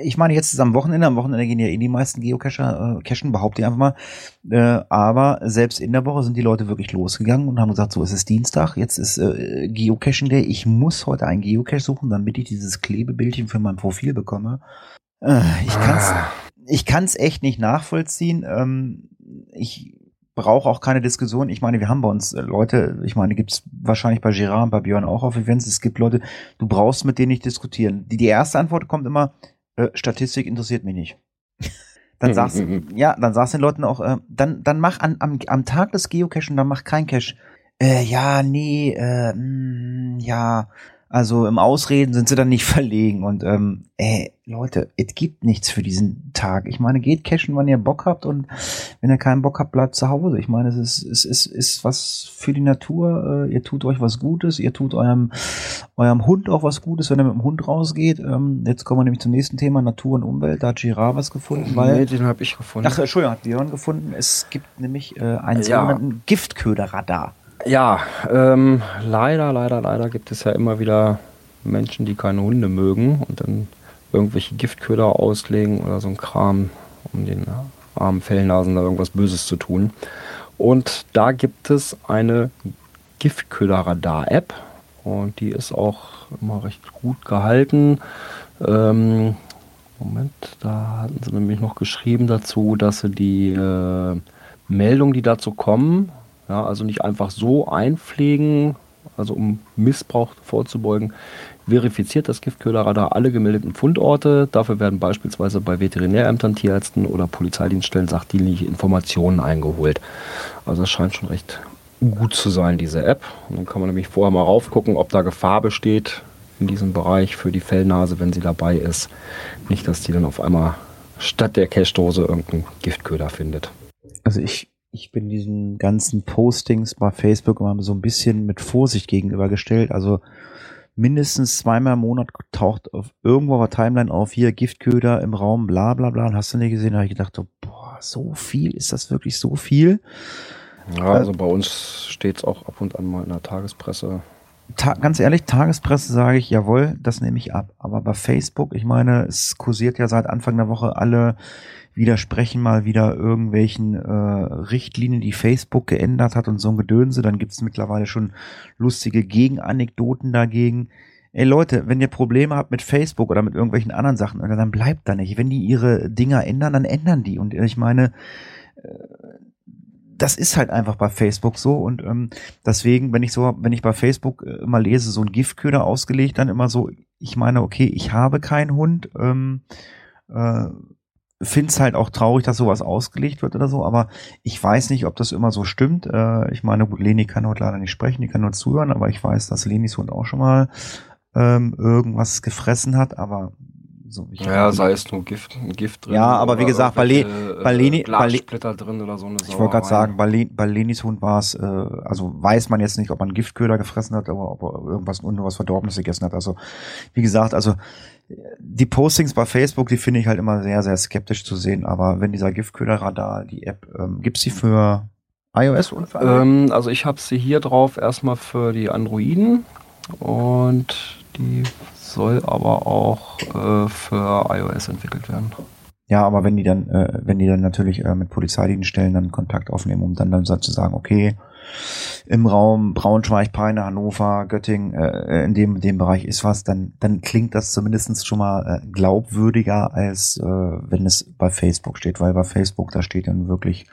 ich meine, jetzt ist am Wochenende, am Wochenende gehen ja eh die meisten Geocacher, äh, cachen, behaupte ich einfach mal. Äh, aber selbst in der Woche sind die Leute wirklich losgegangen und haben gesagt, so, es ist Dienstag, jetzt ist äh, Geocaching Day, ich muss heute einen Geocache suchen, damit ich dieses Klebebildchen für mein Profil bekomme. Äh, ich kann's, Ah. ich kann's echt nicht nachvollziehen. Ähm, ich brauche auch keine Diskussion. Ich meine, wir haben bei uns äh, Leute, ich meine, gibt's wahrscheinlich bei Gerard und bei Björn auch auf Events. Es gibt Leute, du brauchst mit denen nicht diskutieren. Die, die erste Antwort kommt immer, äh, Statistik interessiert mich nicht. Dann sagst mhm, ja, dann sagst du den Leuten auch, äh, dann, dann mach an, am, am Tag des Geocachen, dann mach kein Cache. Äh, ja, nee, äh, mh, ja, also im Ausreden sind sie dann nicht verlegen und ähm, ey, Leute, es gibt nichts für diesen Tag. Ich meine, geht cashen, wann ihr Bock habt und wenn ihr keinen Bock habt, bleibt zu Hause. Ich meine, es ist, es ist, ist was für die Natur. Äh, ihr tut euch was Gutes, ihr tut eurem, eurem Hund auch was Gutes, wenn er mit dem Hund rausgeht. Ähm, jetzt kommen wir nämlich zum nächsten Thema, Natur und Umwelt. Da hat Girard was gefunden, weil nee, den habe ich gefunden. Ach, Entschuldigung, hat Björn gefunden. Es gibt nämlich äh, einen Ja. sogenannten Giftköderradar. Ja, ähm, leider, leider, leider gibt es ja immer wieder Menschen, die keine Hunde mögen und dann irgendwelche Giftköder auslegen oder so ein Kram, um den armen Fellnasen da irgendwas Böses zu tun. Und da gibt es eine Giftköder-Radar-App und die ist auch immer recht gut gehalten. Ähm, Moment, da hatten sie nämlich noch geschrieben dazu, dass sie die äh, Meldungen, die dazu kommen, ja, also nicht einfach so einpflegen, also um Missbrauch vorzubeugen, verifiziert das Giftköderradar alle gemeldeten Fundorte. Dafür werden beispielsweise bei Veterinärämtern, Tierärzten oder Polizeidienststellen sachdienliche Informationen eingeholt. Also das scheint schon recht gut zu sein, diese App. Und dann kann man nämlich vorher mal raufgucken, ob da Gefahr besteht in diesem Bereich für die Fellnase, wenn sie dabei ist. Nicht, dass die dann auf einmal statt der Cashdose irgendeinen Giftköder findet. Also ich, ich bin diesen ganzen Postings bei Facebook immer so ein bisschen mit Vorsicht gegenübergestellt. Also mindestens zweimal im Monat taucht auf irgendwo auf der Timeline auf, hier Giftköder im Raum, bla bla bla. Und hast du nicht gesehen, da habe ich gedacht, so, boah, so viel, ist das wirklich so viel? Ja, also bei uns steht es auch ab und an mal in der Tagespresse. Ta ganz ehrlich, Tagespresse sage ich, jawohl, das nehme ich ab. Aber bei Facebook, ich meine, es kursiert ja seit Anfang der Woche alle widersprechen mal wieder irgendwelchen äh, Richtlinien, die Facebook geändert hat und so ein Gedönse. Dann gibt es mittlerweile schon lustige Gegenanekdoten dagegen. Ey Leute, wenn ihr Probleme habt mit Facebook oder mit irgendwelchen anderen Sachen, dann bleibt da nicht. Wenn die ihre Dinger ändern, dann ändern die. Und ich meine, äh, das ist halt einfach bei Facebook so und ähm, deswegen, wenn ich so, wenn ich bei Facebook äh, immer lese, so ein Giftköder ausgelegt, dann immer so, ich meine, okay, ich habe keinen Hund, ähm, äh, finde es halt auch traurig, dass sowas ausgelegt wird oder so, aber ich weiß nicht, ob das immer so stimmt. Äh, ich meine, gut, Leni kann heute leider nicht sprechen, die kann nur zuhören, aber ich weiß, dass Lenis Hund auch schon mal ähm, irgendwas gefressen hat, aber so Ja, sei es nur Gift, Gift drin. Ja, aber wie oder gesagt, bei Le- irgendwelche, bei Leni- bei Le- Glassplitter drin oder so eine Ich wollte gerade sagen, bei, Le bei Lenis Hund war es, äh, also weiß man jetzt nicht, ob man Giftköder gefressen hat, aber ob er irgendwas und was Verdorbenes gegessen hat. Also wie gesagt, also die Postings bei Facebook, die finde ich halt immer sehr, sehr skeptisch zu sehen. Aber wenn dieser Giftköderradar, die App, ähm, gibt's die für iOS und für? Ähm, also ich habe sie hier drauf erstmal für die Androiden und die soll aber auch äh, für iOS entwickelt werden. Ja, aber wenn die dann, äh, wenn die dann natürlich äh, mit Polizeidienststellen dann Kontakt aufnehmen, um dann dann zu sagen, okay, im Raum Braunschweig, Peine, Hannover, Göttingen, äh, in dem dem Bereich ist was, dann dann klingt das zumindest schon mal äh, glaubwürdiger als äh, wenn es bei Facebook steht, weil bei Facebook da steht dann wirklich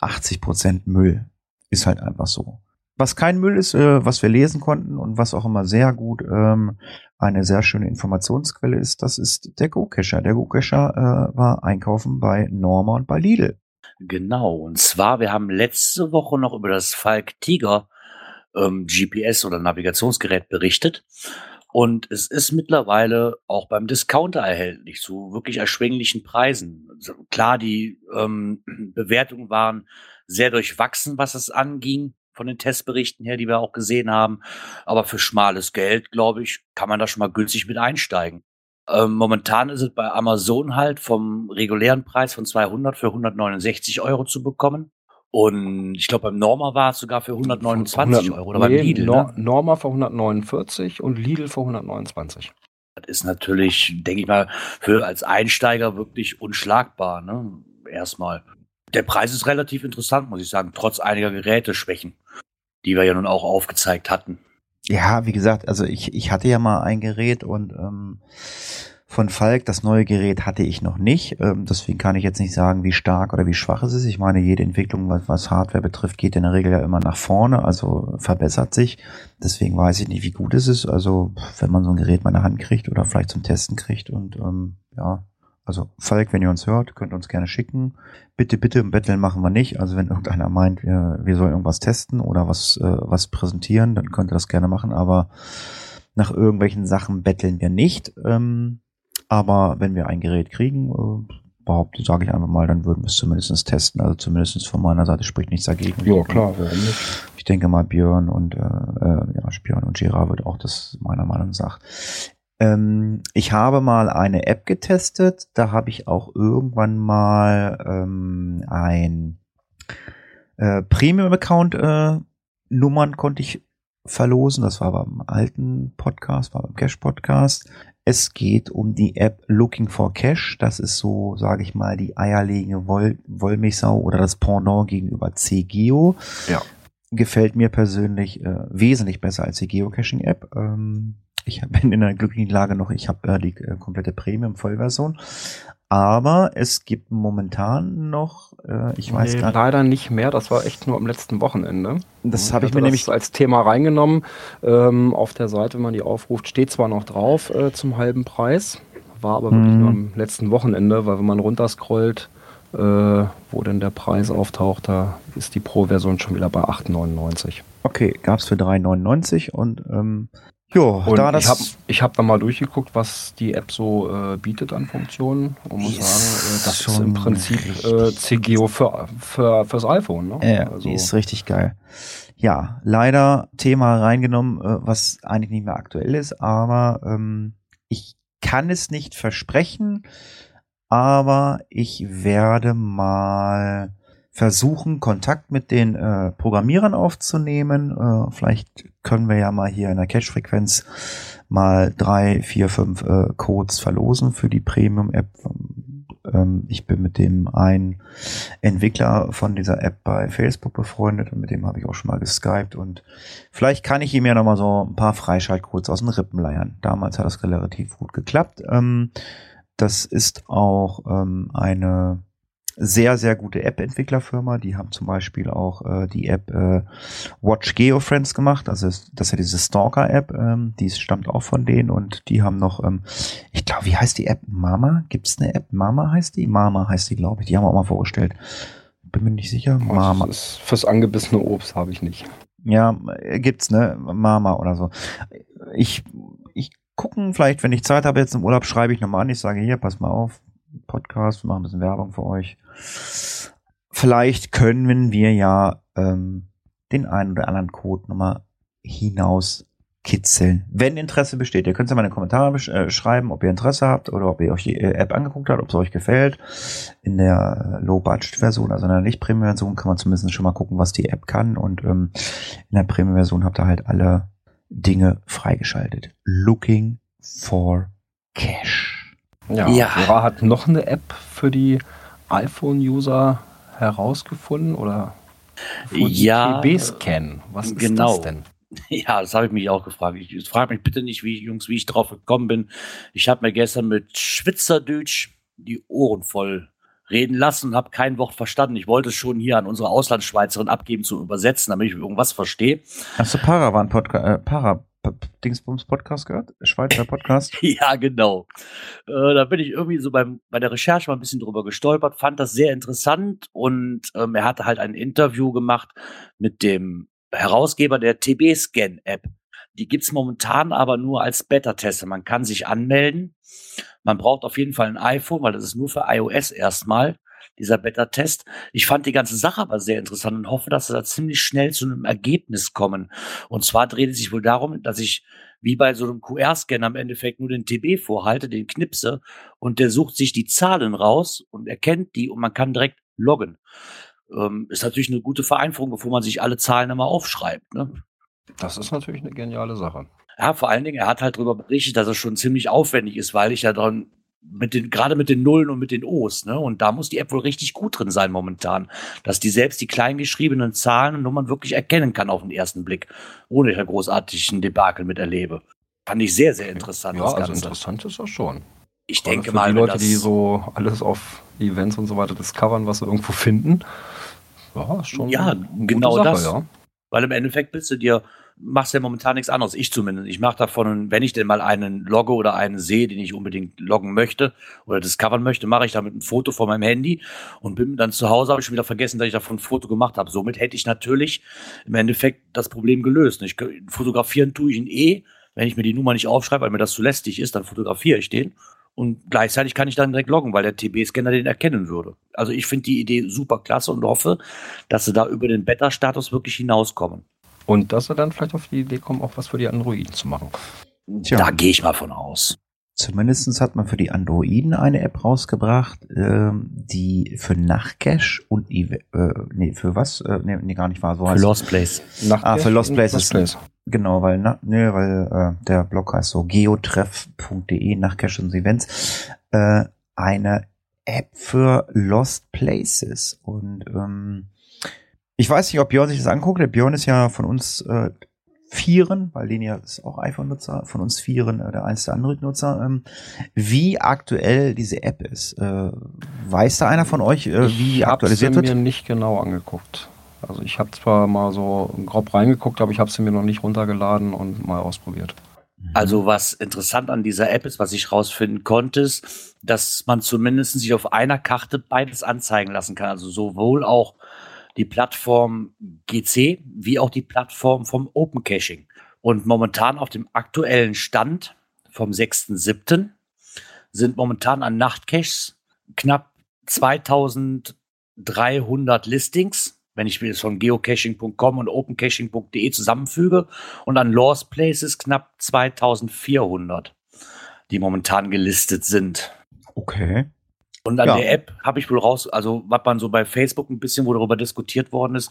80 Prozent Müll, ist halt einfach so. Was kein Müll ist, äh, was wir lesen konnten und was auch immer sehr gut ähm, eine sehr schöne Informationsquelle ist, das ist der Go-Cacher. Der Go-Cacher äh, war einkaufen bei Norma und bei Lidl. Genau. Und zwar, wir haben letzte Woche noch über das Falk Tiger ähm, GPS oder Navigationsgerät berichtet. Und es ist mittlerweile auch beim Discounter erhältlich zu wirklich erschwinglichen Preisen. Also klar, die ähm, Bewertungen waren sehr durchwachsen, was es anging. Von den Testberichten her, die wir auch gesehen haben. Aber für schmales Geld, glaube ich, kann man da schon mal günstig mit einsteigen. Ähm, momentan ist es bei Amazon halt vom regulären Preis von 200 für 169 Euro zu bekommen. Und ich glaube, beim Norma war es sogar für 129 Euro. Oder nee, beim Lidl. Nor Ne? Norma für 149 und Lidl für 129. Das ist natürlich, denke ich mal, für als Einsteiger wirklich unschlagbar. Ne? Erstmal. Der Preis ist relativ interessant, muss ich sagen, trotz einiger Geräteschwächen, die wir ja nun auch aufgezeigt hatten. Ja, wie gesagt, also ich, ich hatte ja mal ein Gerät und ähm, von Falk, das neue Gerät hatte ich noch nicht. Ähm, deswegen kann ich jetzt nicht sagen, wie stark oder wie schwach es ist. Ich meine, jede Entwicklung, was, was Hardware betrifft, geht in der Regel ja immer nach vorne, also verbessert sich. Deswegen weiß ich nicht, wie gut es ist. Also wenn man so ein Gerät mal in der Hand kriegt oder vielleicht zum Testen kriegt und ähm, ja, also Falk, wenn ihr uns hört, könnt ihr uns gerne schicken. Bitte, bitte, im Betteln machen wir nicht. Also wenn irgendeiner meint, wir, wir sollen irgendwas testen oder was, äh, was präsentieren, dann könnt ihr das gerne machen. Aber nach irgendwelchen Sachen betteln wir nicht. Ähm, aber wenn wir ein Gerät kriegen, äh, behaupte, sage ich einfach mal, dann würden wir es zumindest testen. Also zumindest von meiner Seite spricht nichts dagegen. Ja, klar, warum nicht? Ich denke mal, Björn und äh, äh, ja, Björn und Gerard wird auch das meiner Meinung nach. Ähm, ich habe mal eine App getestet. Da habe ich auch irgendwann mal ähm, ein äh, Premium-Account äh, Nummern konnte ich verlosen. Das war beim alten Podcast, war beim Cash-Podcast. Es geht um die App Looking for Cash. Das ist so, sage ich mal, die eierlegende Woll Wollmilchsau oder das Pendant gegenüber CGeo. Ja. Gefällt mir persönlich äh, wesentlich besser als die Geocaching-App. Ähm, ich bin in der glücklichen Lage noch, ich habe äh, die äh, komplette Premium-Vollversion. Aber es gibt momentan noch, äh, ich weiß nee, gar leider nicht mehr. Das war echt nur am letzten Wochenende. Das habe ich hatte mir das nämlich als Thema reingenommen. Ähm, auf der Seite, wenn man die aufruft, steht zwar noch drauf äh, zum halben Preis, war aber wirklich Mhm. nur am letzten Wochenende, weil wenn man runterscrollt, äh, wo denn der Preis auftaucht, da ist die Pro-Version schon wieder bei 8,99. Okay, gab's für 3,99 und ähm, jo, Und da ich habe das ich hab da mal durchgeguckt, was die App so äh, bietet an Funktionen und muss sagen, äh, das ist im Prinzip äh, CGO für, für, fürs iPhone. Ne? Ja, Also- die ist richtig geil. Ja, leider Thema reingenommen, äh, was eigentlich nicht mehr aktuell ist, aber ähm, ich kann es nicht versprechen, aber ich werde mal versuchen, Kontakt mit den äh, Programmierern aufzunehmen. Äh, vielleicht können wir ja mal hier in der Cache-Frequenz mal drei, vier, fünf äh, Codes verlosen für die Premium-App. Ähm, ich bin mit dem einen Entwickler von dieser App bei Facebook befreundet und mit dem habe ich auch schon mal geskypt und vielleicht kann ich ihm ja noch mal so ein paar Freischaltcodes aus den Rippen leiern. Damals hat das relativ gut geklappt. Ähm, das ist auch ähm, eine sehr, sehr gute App-Entwicklerfirma. Die haben zum Beispiel auch äh, die App äh, Watch GeoFriends gemacht. Also das ist ja diese Stalker-App, ähm, die stammt auch von denen und die haben noch, ähm, ich glaube, wie heißt die App? Mama? Gibt es eine App? Mama heißt die? Mama heißt die, glaube ich. Die haben wir auch mal vorgestellt. Bin mir nicht sicher. Mama. Das ist fürs angebissene Obst habe ich nicht. Ja, äh, gibt's, ne? Mama oder so. Ich, ich gucken, vielleicht, wenn ich Zeit habe jetzt im Urlaub, schreibe ich nochmal an. Ich sage hier, pass mal auf, Podcast, wir machen ein bisschen Werbung für euch. Vielleicht können wir ja ähm, den einen oder anderen Code nochmal hinaus kitzeln. Wenn Interesse besteht, ihr könnt es ja mal in die Kommentare besch- äh, schreiben, ob ihr Interesse habt oder ob ihr euch die äh, App angeguckt habt, ob es euch gefällt. In der äh, Low-Budget-Version, also in der Nicht-Premium-Version, kann man zumindest schon mal gucken, was die App kann. Und ähm, in der Premium-Version habt ihr halt alle Dinge freigeschaltet. Looking for Cash. Ja, Ja. Vera hat noch eine App für die iPhone-User herausgefunden oder Ja, TB-Scan. Was ist genau. das denn? Ja, das habe ich mich auch gefragt. Ich frage mich bitte nicht, wie Jungs, wie ich drauf gekommen bin. Ich habe mir gestern mit Schwitzerdeutsch die Ohren voll reden lassen und habe kein Wort verstanden. Ich wollte es schon hier an unsere Auslandsschweizerin abgeben zum Übersetzen, damit ich irgendwas verstehe. Hast du Paravan Podcast, äh, Para Dingsbums Podcast gehört? Schweizer Podcast? Ja, genau. Äh, da bin ich irgendwie so beim, bei der Recherche mal ein bisschen drüber gestolpert, fand das sehr interessant und ähm, er hatte halt ein Interview gemacht mit dem Herausgeber der TB-Scan-App. Die gibt's momentan aber nur als Beta-Tester. Man kann sich anmelden. Man braucht auf jeden Fall ein iPhone, weil das ist nur für iOS erstmal. Dieser Beta-Test. Ich fand die ganze Sache aber sehr interessant und hoffe, dass wir da ziemlich schnell zu einem Ergebnis kommen. Und zwar dreht es sich wohl darum, dass ich wie bei so einem QR-Scanner im Endeffekt nur den TB vorhalte, den knipse und der sucht sich die Zahlen raus und erkennt die und man kann direkt loggen. Ähm, ist natürlich eine gute Vereinfachung, bevor man sich alle Zahlen immer aufschreibt. Ne? Das ist natürlich eine geniale Sache. Ja, vor allen Dingen, er hat halt darüber berichtet, dass es schon ziemlich aufwendig ist, weil ich ja dann mit den, gerade mit den Nullen und mit den O's, ne? Und da muss die App wohl richtig gut drin sein momentan. Dass die selbst die kleingeschriebenen Zahlen und Nummern wirklich erkennen kann auf den ersten Blick, ohne ich ja großartigen Debakel miterlebe. Fand ich sehr, sehr interessant. Ja, also interessant ist das schon. Ich Gerade denke mal, die Leute, das, die so alles auf Events und so weiter discovern, was sie irgendwo finden. Ja, schon Ja, genau Sache, das. Ja. Weil im Endeffekt bist du dir, machst ja momentan nichts anderes. Ich zumindest. Ich mache davon, wenn ich denn mal einen logge oder einen sehe, den ich unbedingt loggen möchte oder discovern möchte, mache ich damit ein Foto von meinem Handy und bin dann zu Hause, habe ich schon wieder vergessen, dass ich davon ein Foto gemacht habe. Somit hätte ich natürlich im Endeffekt das Problem gelöst. Ich, fotografieren tue ich ihn eh. Wenn ich mir die Nummer nicht aufschreibe, weil mir das zu lästig ist, dann fotografiere ich den. Und gleichzeitig kann ich dann direkt loggen, weil der TB-Scanner den erkennen würde. Also ich finde die Idee super klasse und hoffe, dass sie da über den Beta-Status wirklich hinauskommen. Und dass sie dann vielleicht auf die Idee kommen, auch was für die Androiden zu machen. Tja. Da gehe ich mal von aus. Zumindestens hat man für die Androiden eine App rausgebracht, ähm, die für Nachtcache und äh, nee, für was? Äh, nee, nee, gar nicht wahr. So Für heißt Lost Place. Ah, für Lost Places. Place. Genau, weil, na, nö, weil äh, der Blog heißt so geotreff.de nach Cache und Events. Äh, eine App für Lost Places. Und ähm, ich weiß nicht, ob Björn sich das anguckt. Der Björn ist ja von uns äh, Vieren, weil Lenia ist auch iPhone-Nutzer, von uns Vieren äh, der einzige Android-Nutzer. Ähm, wie aktuell diese App ist. Äh, weiß da einer von euch, äh, wie ich aktualisiert habe wird? mir nicht genau angeguckt. Also ich habe zwar mal so grob reingeguckt, aber ich habe sie mir noch nicht runtergeladen und mal ausprobiert. Also was interessant an dieser App ist, was ich rausfinden konnte, ist, dass man zumindest sich auf einer Karte beides anzeigen lassen kann. Also sowohl auch die Plattform GC wie auch die Plattform vom Open Caching. Und momentan auf dem aktuellen Stand vom 6.7. sind momentan an Nachtcaches knapp 2300 Listings, wenn ich mir das von geocaching.com und opencaching.de zusammenfüge, und an Lost Places knapp 2400, die momentan gelistet sind. Okay. Und an Ja. der App habe ich wohl raus, also was man so bei Facebook ein bisschen, wo darüber diskutiert worden ist,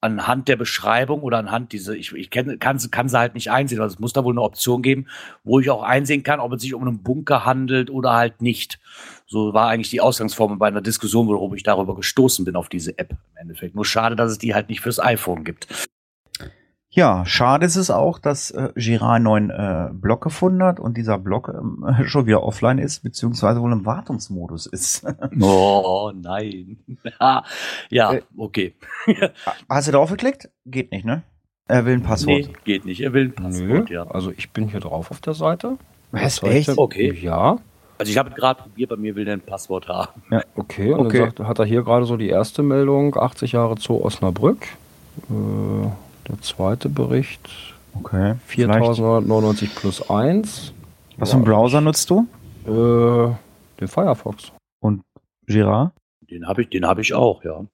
anhand der Beschreibung oder anhand dieser, ich, ich kenn, kann, sie- kann sie halt nicht einsehen, also es muss da wohl eine Option geben, wo ich auch einsehen kann, ob es sich um einen Bunker handelt oder halt nicht. So war eigentlich die Ausgangsform bei einer Diskussion, worüber ich darüber gestoßen bin auf diese App im Endeffekt. Nur schade, dass es die halt nicht fürs iPhone gibt. Ja, schade ist es auch, dass äh, Girard einen neuen äh, Block gefunden hat und dieser Block ähm, schon wieder offline ist, beziehungsweise wohl im Wartungsmodus ist. Oh nein. ja, Äh, okay. Hast du drauf geklickt? Geht nicht, ne? Er will ein Passwort. Nee, geht nicht. Er will ein Nö, Passwort, ja. also ich bin hier drauf auf der Seite. Was, echt? Okay. Ja, Also ich habe gerade probiert, bei mir will der ein Passwort haben. okay. Und Okay. dann sagt, hat er hier gerade so die erste Meldung, 80 Jahre Zoo Osnabrück. Äh, der zweite Bericht, Okay. Vielleicht. 4999 plus 1. Was für einen Browser nutzt du? Äh, den Firefox. Girard? Den habe ich, den habe ich auch, ja.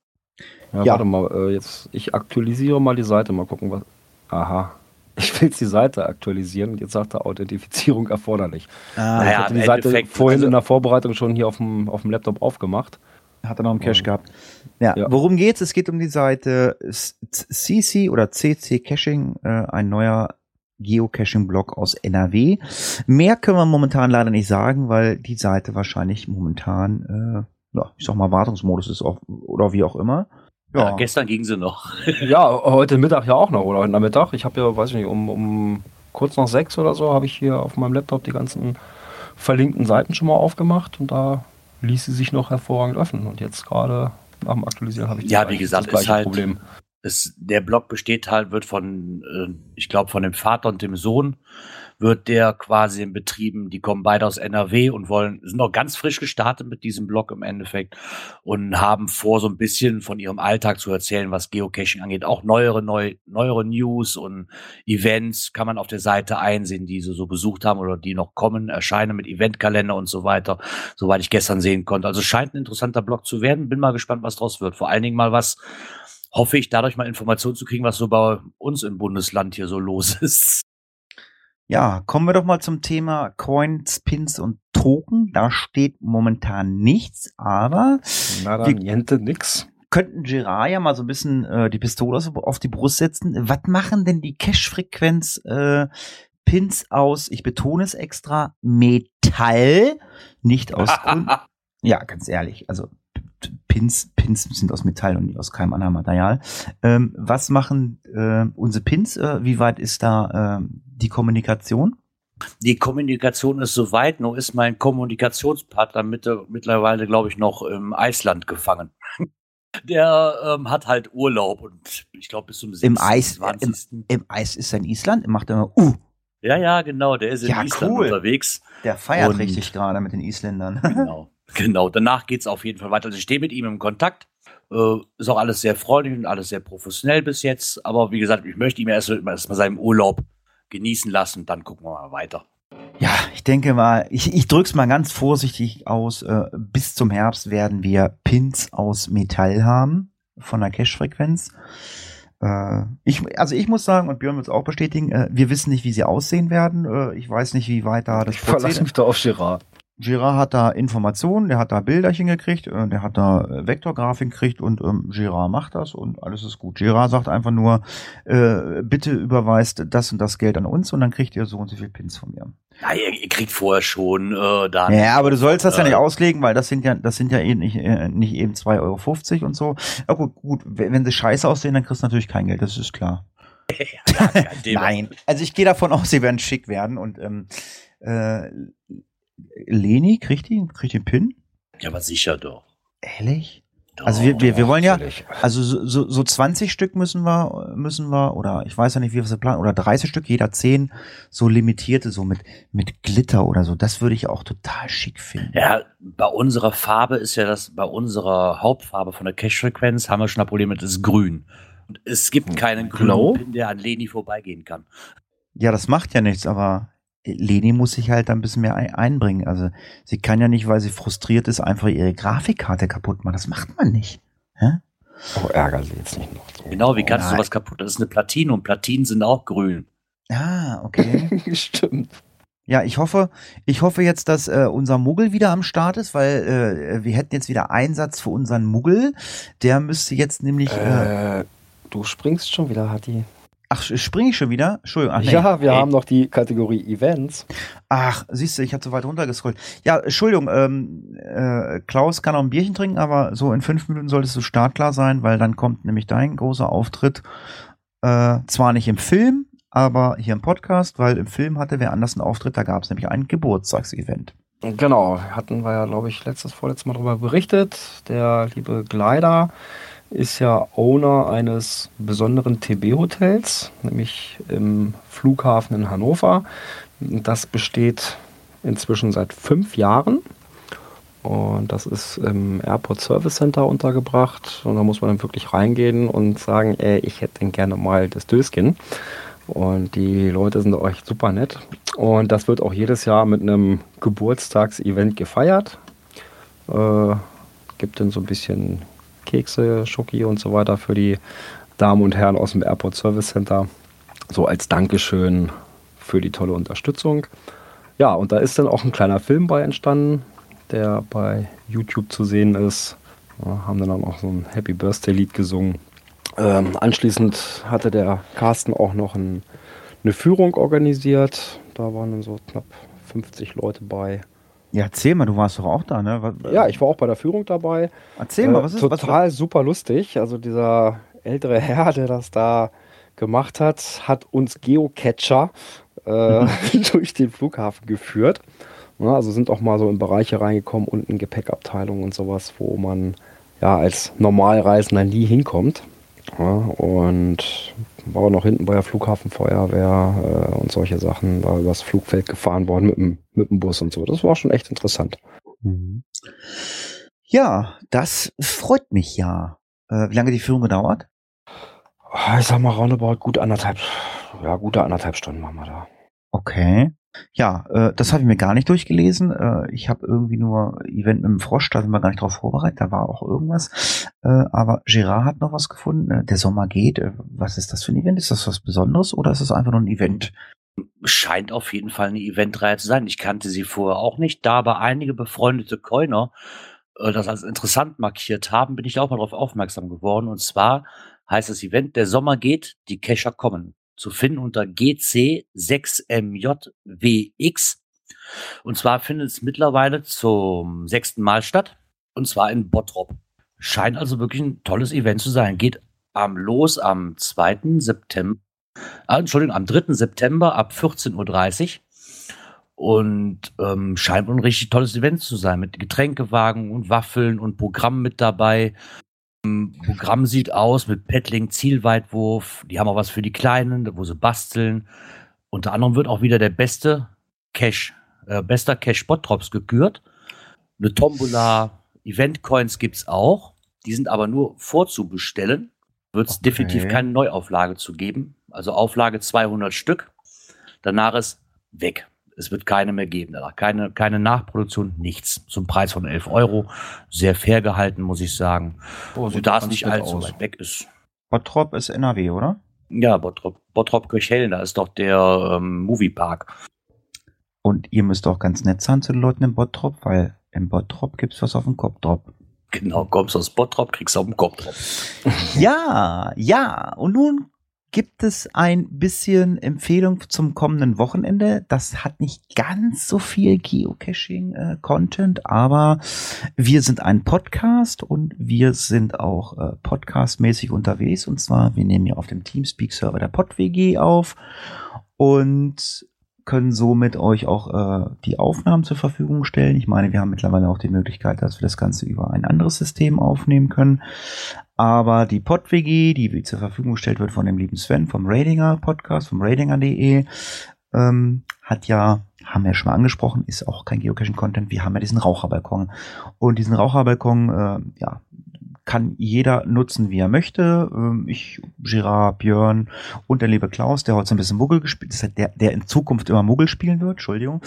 Ja, Ja. warte mal, äh, jetzt, ich aktualisiere mal die Seite, mal gucken, was. Aha. Ich will jetzt die Seite aktualisieren und jetzt sagt er Authentifizierung erforderlich. Ah, Naja, ich hatte die Seite vorhin also- in der Vorbereitung schon hier auf dem, auf dem Laptop aufgemacht. Hat er noch einen Cache Ja. gehabt. Ja, Ja. worum geht's? Es geht um die Seite CC oder CC Caching, äh, ein neuer Geocaching-Blog aus NRW. Mehr können wir momentan leider nicht sagen, weil die Seite wahrscheinlich momentan, äh, ja, ich sag mal, Wartungsmodus ist auch, oder wie auch immer. ja. Gestern ging sie noch. Ja, heute Mittag ja auch noch, oder heute Nachmittag. Ich habe ja, weiß ich nicht, um, um kurz nach sechs oder so habe ich hier auf meinem Laptop die ganzen verlinkten Seiten schon mal aufgemacht und da ließ sie sich noch hervorragend öffnen. Und jetzt gerade nach dem Aktualisieren habe ich Ja, wie gesagt, das ist halt- Problem. Es, der Blog besteht halt, wird von, äh, ich glaube, von dem Vater und dem Sohn wird der quasi in Betrieben, die kommen beide aus NRW und wollen, sind noch ganz frisch gestartet mit diesem Blog im Endeffekt und haben vor, so ein bisschen von ihrem Alltag zu erzählen, was Geocaching angeht. Auch neuere, neu, neuere News und Events kann man auf der Seite einsehen, die sie so besucht haben oder die noch kommen, erscheinen mit Eventkalender und so weiter, soweit ich gestern sehen konnte. Also scheint ein interessanter Blog zu werden. Bin mal gespannt, was draus wird. Vor allen Dingen mal was, hoffe ich, dadurch mal Informationen zu kriegen, was so bei uns im Bundesland hier so los ist. Ja, kommen wir doch mal zum Thema Coins, Pins und Token. Da steht momentan nichts, aber Nada, niente, nix. könnten Gerard ja mal so ein bisschen äh, die Pistole auf die Brust setzen. Was machen denn die Cache-Frequenz äh, Pins aus, ich betone es extra, Metall, nicht aus Grün. Ja, ganz ehrlich, also Pins, Pins sind aus Metall und nicht aus keinem anderen Material. Ähm, was machen äh, unsere Pins? Äh, wie weit ist da äh, die Kommunikation? Die Kommunikation ist soweit, nur ist mein Kommunikationspartner mit, mittlerweile, glaube ich, noch im Eisland gefangen. Der ähm, hat halt Urlaub und ich glaube bis zum Im Eis- 26. Im Eis ist er in Island, macht er immer, uh, Ja, ja, genau, der ist in Ja, Island cool. unterwegs. der feiert Und- richtig gerade mit den Isländern. Genau, genau. Danach geht's auf jeden Fall weiter. Also ich stehe mit ihm im Kontakt. Äh, ist auch alles sehr freundlich und alles sehr professionell bis jetzt. Aber wie gesagt, ich möchte ihm erst, erst mal seinen Urlaub genießen lassen. Dann gucken wir mal weiter. Ja, ich denke mal, ich, ich drück's mal ganz vorsichtig aus. Äh, bis zum Herbst werden wir Pins aus Metall haben von der Cache-Frequenz. Äh, ich, also ich muss sagen, und Björn wird es auch bestätigen, äh, wir wissen nicht, wie sie aussehen werden. Äh, ich weiß nicht, wie weit da das Ich verlasse mich da auf Girard. Girard hat da Informationen, der hat da Bilderchen gekriegt, äh, der hat da äh, Vektorgrafiken gekriegt und ähm, Girard macht das und alles ist gut. Girard sagt einfach nur, äh, bitte überweist das und das Geld an uns und dann kriegt ihr so und so viel Pins von mir. Ja, ihr, ihr kriegt vorher schon äh, dann. Ja, aber du sollst das ja Äh, nicht auslegen, weil das sind ja, das sind ja eh nicht, äh, nicht eben 2,50 Euro und so. Ja gut, gut, wenn sie scheiße aussehen, dann kriegst du natürlich kein Geld, das ist klar. ja. Nein. Also ich gehe davon aus, sie werden schick werden und ähm, äh, Leni, kriegt die? Kriegt einen Pin? Ja, aber sicher doch. Ehrlich? Also wir, Doch. wir, wir wollen ja, Natürlich. also so, so, so 20 Stück müssen wir, müssen wir, oder ich weiß ja nicht, wie wir es planen, oder 30 Stück, jeder 10, so limitierte, so mit, mit Glitter oder so. Das würde ich auch total schick finden. Ja, bei unserer Farbe ist ja das, bei unserer Hauptfarbe von der Cache-Frequenz haben wir schon ein Problem mit, das ist grün. Und es gibt keinen? Pin, der an Leni vorbeigehen kann. Ja, das macht ja nichts, aber Leni muss sich halt ein bisschen mehr ein einbringen. Also sie kann ja nicht, weil sie frustriert ist, einfach ihre Grafikkarte kaputt machen. Das macht man nicht. Hä? Oh, ärger sie jetzt nicht noch. So. Genau, wie kannst du Nein. sowas kaputt? Das ist eine Platine und Platinen sind auch grün. Ah, okay. Stimmt. ja, ich hoffe, ich hoffe jetzt, dass äh, unser Muggel wieder am Start ist, weil äh, wir hätten jetzt wieder Einsatz für unseren Muggel. Der müsste jetzt nämlich. Äh, Äh, du springst schon wieder, Hatti. Ach, springe ich schon wieder? Entschuldigung. Ach, nee. ja, wir Ey. haben noch die Kategorie Events. Ach, siehst du, ich hatte so weit runtergescrollt. Ja, Entschuldigung, ähm, äh, Klaus kann auch ein Bierchen trinken, aber so in fünf Minuten solltest du startklar sein, weil dann kommt nämlich dein großer Auftritt. Äh, zwar nicht im Film, aber hier im Podcast, weil im Film hatte wer anders einen Auftritt, da gab es nämlich ein Geburtstagsevent. Genau, hatten wir ja, glaube ich, letztes, vorletztes Mal darüber berichtet. Der liebe Gleider ist ja Owner eines besonderen TB-Hotels, nämlich im Flughafen in Hannover. Das besteht inzwischen seit fünf Jahren. Und das ist im Airport Service Center untergebracht. Und da muss man dann wirklich reingehen und sagen, ey, ich hätte denn gerne mal das Döskin. Und die Leute sind echt super nett. Und das wird auch jedes Jahr mit einem Geburtstagsevent gefeiert. Äh, gibt dann so ein bisschen Kekse, Schoki und so weiter für die Damen und Herren aus dem Airport Service Center. So als Dankeschön für die tolle Unterstützung. Ja, und da ist dann auch ein kleiner Film bei entstanden, der bei YouTube zu sehen ist. Ja, haben dann auch so ein Happy Birthday Lied gesungen. Ähm, anschließend hatte der Carsten auch noch ein, eine Führung organisiert. Da waren dann so knapp 50 Leute bei. Ja, erzähl mal, du warst doch auch da, ne? Was, Ja, ich war auch bei der Führung dabei. Erzähl mal, Äh, was ist total super lustig. Also dieser ältere Herr, der das da gemacht hat, hat uns Geocacher äh, durch den Flughafen geführt. Ja, also sind auch mal so in Bereiche reingekommen, unten Gepäckabteilung und sowas, wo man ja als Normalreisender nie hinkommt. Ja, und war noch hinten bei der Flughafenfeuerwehr äh, und solche Sachen, war übers Flugfeld gefahren worden mit dem, mit dem Bus und so. Das war schon echt interessant. Mhm. Ja, das freut mich ja. Äh, wie lange die Führung gedauert? Ah, Ich sag mal roundabout gut anderthalb, ja, gute anderthalb Stunden waren wir da. Okay. Ja, äh, das habe ich mir gar nicht durchgelesen. Äh, ich habe irgendwie nur Event mit dem Frosch, da sind wir gar nicht drauf vorbereitet, da war auch irgendwas. Äh, aber Gerard hat noch was gefunden. Äh, der Sommer geht. Äh, was ist das für ein Event? Ist das was Besonderes oder ist es einfach nur ein Event? Scheint auf jeden Fall eine Eventreihe zu sein. Ich kannte sie vorher auch nicht. Da aber einige befreundete Coiner äh, das als interessant markiert haben, bin ich auch mal darauf aufmerksam geworden. Und zwar heißt das Event, der Sommer geht, die Kescher kommen. Zu finden unter GC6MJWX. Und zwar findet es mittlerweile zum sechsten Mal statt. Und zwar in Bottrop. Scheint also wirklich ein tolles Event zu sein. Geht am los am 2. September. Ah, Entschuldigung, am 3. September ab 14.30 Uhr. Und ähm, scheint ein richtig tolles Event zu sein, mit Getränkewagen und Waffeln und Programm mit dabei. Programm sieht aus mit Paddling, Zielweitwurf. Die haben auch was für die Kleinen, wo sie basteln. Unter anderem wird auch wieder der beste Cash, äh, bester Cash Bottrops gekürt. Eine Tombola, Event-Coins gibt's auch. Die sind aber nur vorzubestellen. Wird es Okay. definitiv keine Neuauflage zu geben. Also Auflage 200 Stück. Danach ist weg. Es wird keine mehr geben. Danach keine, keine Nachproduktion, nichts. Zum Preis von 11 Euro. Sehr fair gehalten, muss ich sagen. Oh, Und da es nicht allzu weit weg ist. Bottrop ist NRW, oder? Ja, Bottrop, Bottrop Kirchhellen, da ist doch der ähm, Moviepark. Und ihr müsst auch ganz nett sein zu den Leuten im Bottrop, weil im Bottrop gibt's was auf dem Kopfdrop. Genau, kommst aus Bottrop, kriegst auf den Kopf. Ja, ja. Und nun gibt es ein bisschen Empfehlung zum kommenden Wochenende. Das hat nicht ganz so viel Geocaching-Content, aber wir sind ein Podcast und wir sind auch äh, podcastmäßig unterwegs. Und zwar, wir nehmen hier auf dem Teamspeak-Server der PodWG auf und können somit euch auch äh, die Aufnahmen zur Verfügung stellen. Ich meine, wir haben mittlerweile auch die Möglichkeit, dass wir das Ganze über ein anderes System aufnehmen können. Aber die PodWG, die zur Verfügung gestellt wird von dem lieben Sven vom Ratinger Podcast, vom ratinger.de, ähm, hat ja, haben wir schon mal angesprochen, ist auch kein Geocaching-Content. Wir haben ja diesen Raucherbalkon. Und diesen Raucherbalkon, äh, ja, kann jeder nutzen, wie er möchte. Ähm, Ich, Girard, Björn und der liebe Klaus, der heute so ein bisschen Muggel gespielt ist, der, der in Zukunft immer Muggel spielen wird, Entschuldigung.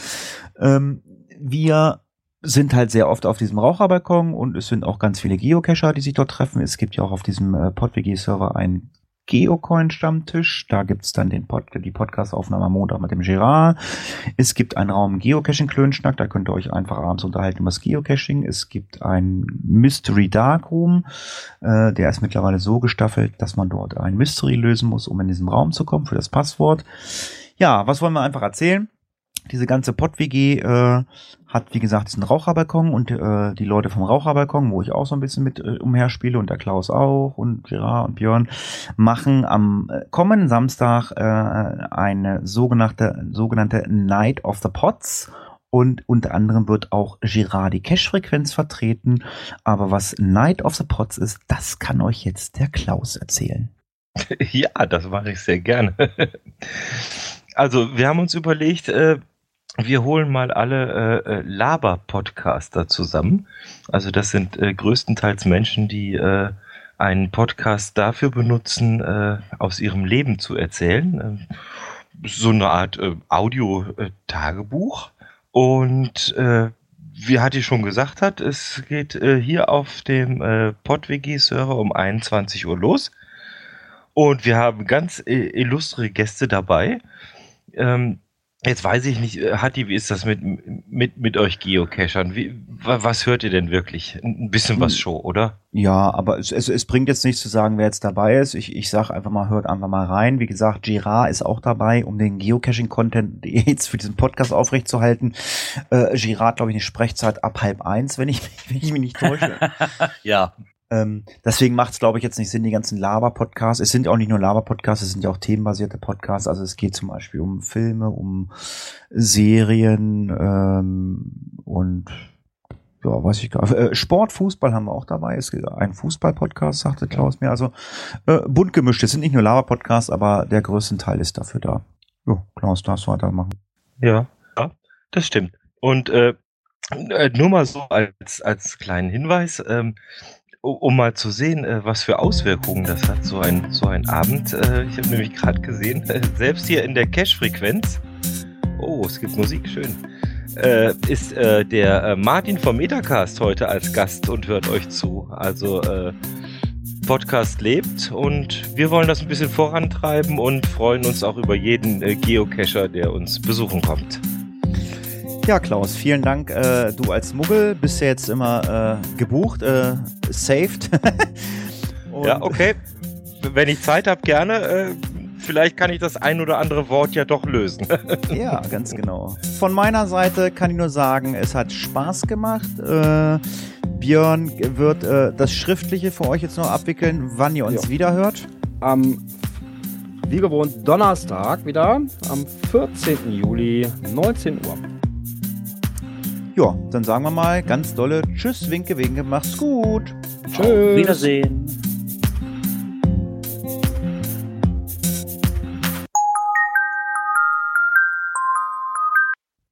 Ähm, wir sind halt sehr oft auf diesem Raucherbalkon und es sind auch ganz viele Geocacher, die sich dort treffen. Es gibt ja auch auf diesem äh, PodWG-Server einen Geocoin-Stammtisch. Da gibt's dann den Pod die Podcast-Aufnahme am Montag mit dem Gerard. Es gibt einen Raum Geocaching-Klönschnack, da könnt ihr euch einfach abends unterhalten über das Geocaching. Es gibt einen Mystery Dark Room, äh, der ist mittlerweile so gestaffelt, dass man dort ein Mystery lösen muss, um in diesen Raum zu kommen für das Passwort. Ja, was wollen wir einfach erzählen? Diese ganze Pott-WG äh, hat, wie gesagt, diesen Raucherbalkon und äh, die Leute vom Raucherbalkon, wo ich auch so ein bisschen mit äh, umherspiele und der Klaus auch und Gerard und Björn, machen am äh, kommenden Samstag äh, eine sogenannte, sogenannte Night of the Pots. Und unter anderem wird auch Girard die Cash-Frequenz vertreten. Aber was Night of the Pots ist, das kann euch jetzt der Klaus erzählen. Ja, das mache ich sehr gerne. Also, wir haben uns überlegt, äh, wir holen mal alle äh, äh, Laber-Podcaster zusammen. Also, das sind äh, größtenteils Menschen, die äh, einen Podcast dafür benutzen, äh, aus ihrem Leben zu erzählen. Äh, so eine Art äh, Audio-Tagebuch. Und äh, wie Hatti schon gesagt hat, es geht äh, hier auf dem äh, PodWG-Server um 21 Uhr los. Und wir haben ganz äh, illustre Gäste dabei. Ähm, jetzt weiß ich nicht, äh, Hatti, wie ist das mit, mit, mit euch Geocachern? Wie, wa- was hört ihr denn wirklich? Ein bisschen was Hm. Show, oder? Ja, aber es, es, es bringt jetzt nichts zu sagen, wer jetzt dabei ist. Ich, ich sag einfach mal, hört einfach mal rein. Wie gesagt, Girard ist auch dabei, um den Geocaching-Content jetzt für diesen Podcast aufrechtzuerhalten. Äh, Girard, glaube ich, eine Sprechzeit ab halb eins, wenn ich, wenn ich mich nicht täusche. Ja, Ähm, deswegen macht es, glaube ich, jetzt nicht Sinn, die ganzen Laber-Podcasts. Es sind auch nicht nur Laber-Podcasts, es sind ja auch themenbasierte Podcasts. Also es geht zum Beispiel um Filme, um Serien ähm, und ja, weiß ich gar nicht. Äh, Sport, Fußball haben wir auch dabei. Es gibt ein Fußball-Podcast, sagte Klaus mir. Also äh, bunt gemischt. Es sind nicht nur Lava-Podcasts, aber der größte Teil ist dafür da. Jo, Klaus, darfst du weitermachen. Ja, ja, das stimmt. Und äh, äh, nur mal so als, als kleinen Hinweis, ähm, um mal zu sehen, äh, was für Auswirkungen das hat, so ein, so ein Abend. Äh, ich habe nämlich gerade gesehen, äh, selbst hier in der Cache-Frequenz, oh, es gibt Musik, schön, ist der Martin vom Metacast heute als Gast und hört euch zu. Also Podcast lebt und wir wollen das ein bisschen vorantreiben und freuen uns auch über jeden Geocacher, der uns besuchen kommt. Ja, Klaus, vielen Dank. Äh, du als Muggel bist ja jetzt immer äh, gebucht, äh, saved. Ja, okay. Wenn ich Zeit habe, gerne. Äh, vielleicht kann ich das ein oder andere Wort ja doch lösen. Ja, ganz genau. Von meiner Seite kann ich nur sagen, es hat Spaß gemacht. Äh, Björn wird äh, das Schriftliche für euch jetzt noch abwickeln, wann ihr uns Ja. wieder hört. Am, wie gewohnt, Donnerstag wieder, am 14. Juli, 19 Uhr. Ja, dann sagen wir mal ganz dolle Tschüss, Winke, Winke, mach's gut. Tschüss. Wiedersehen.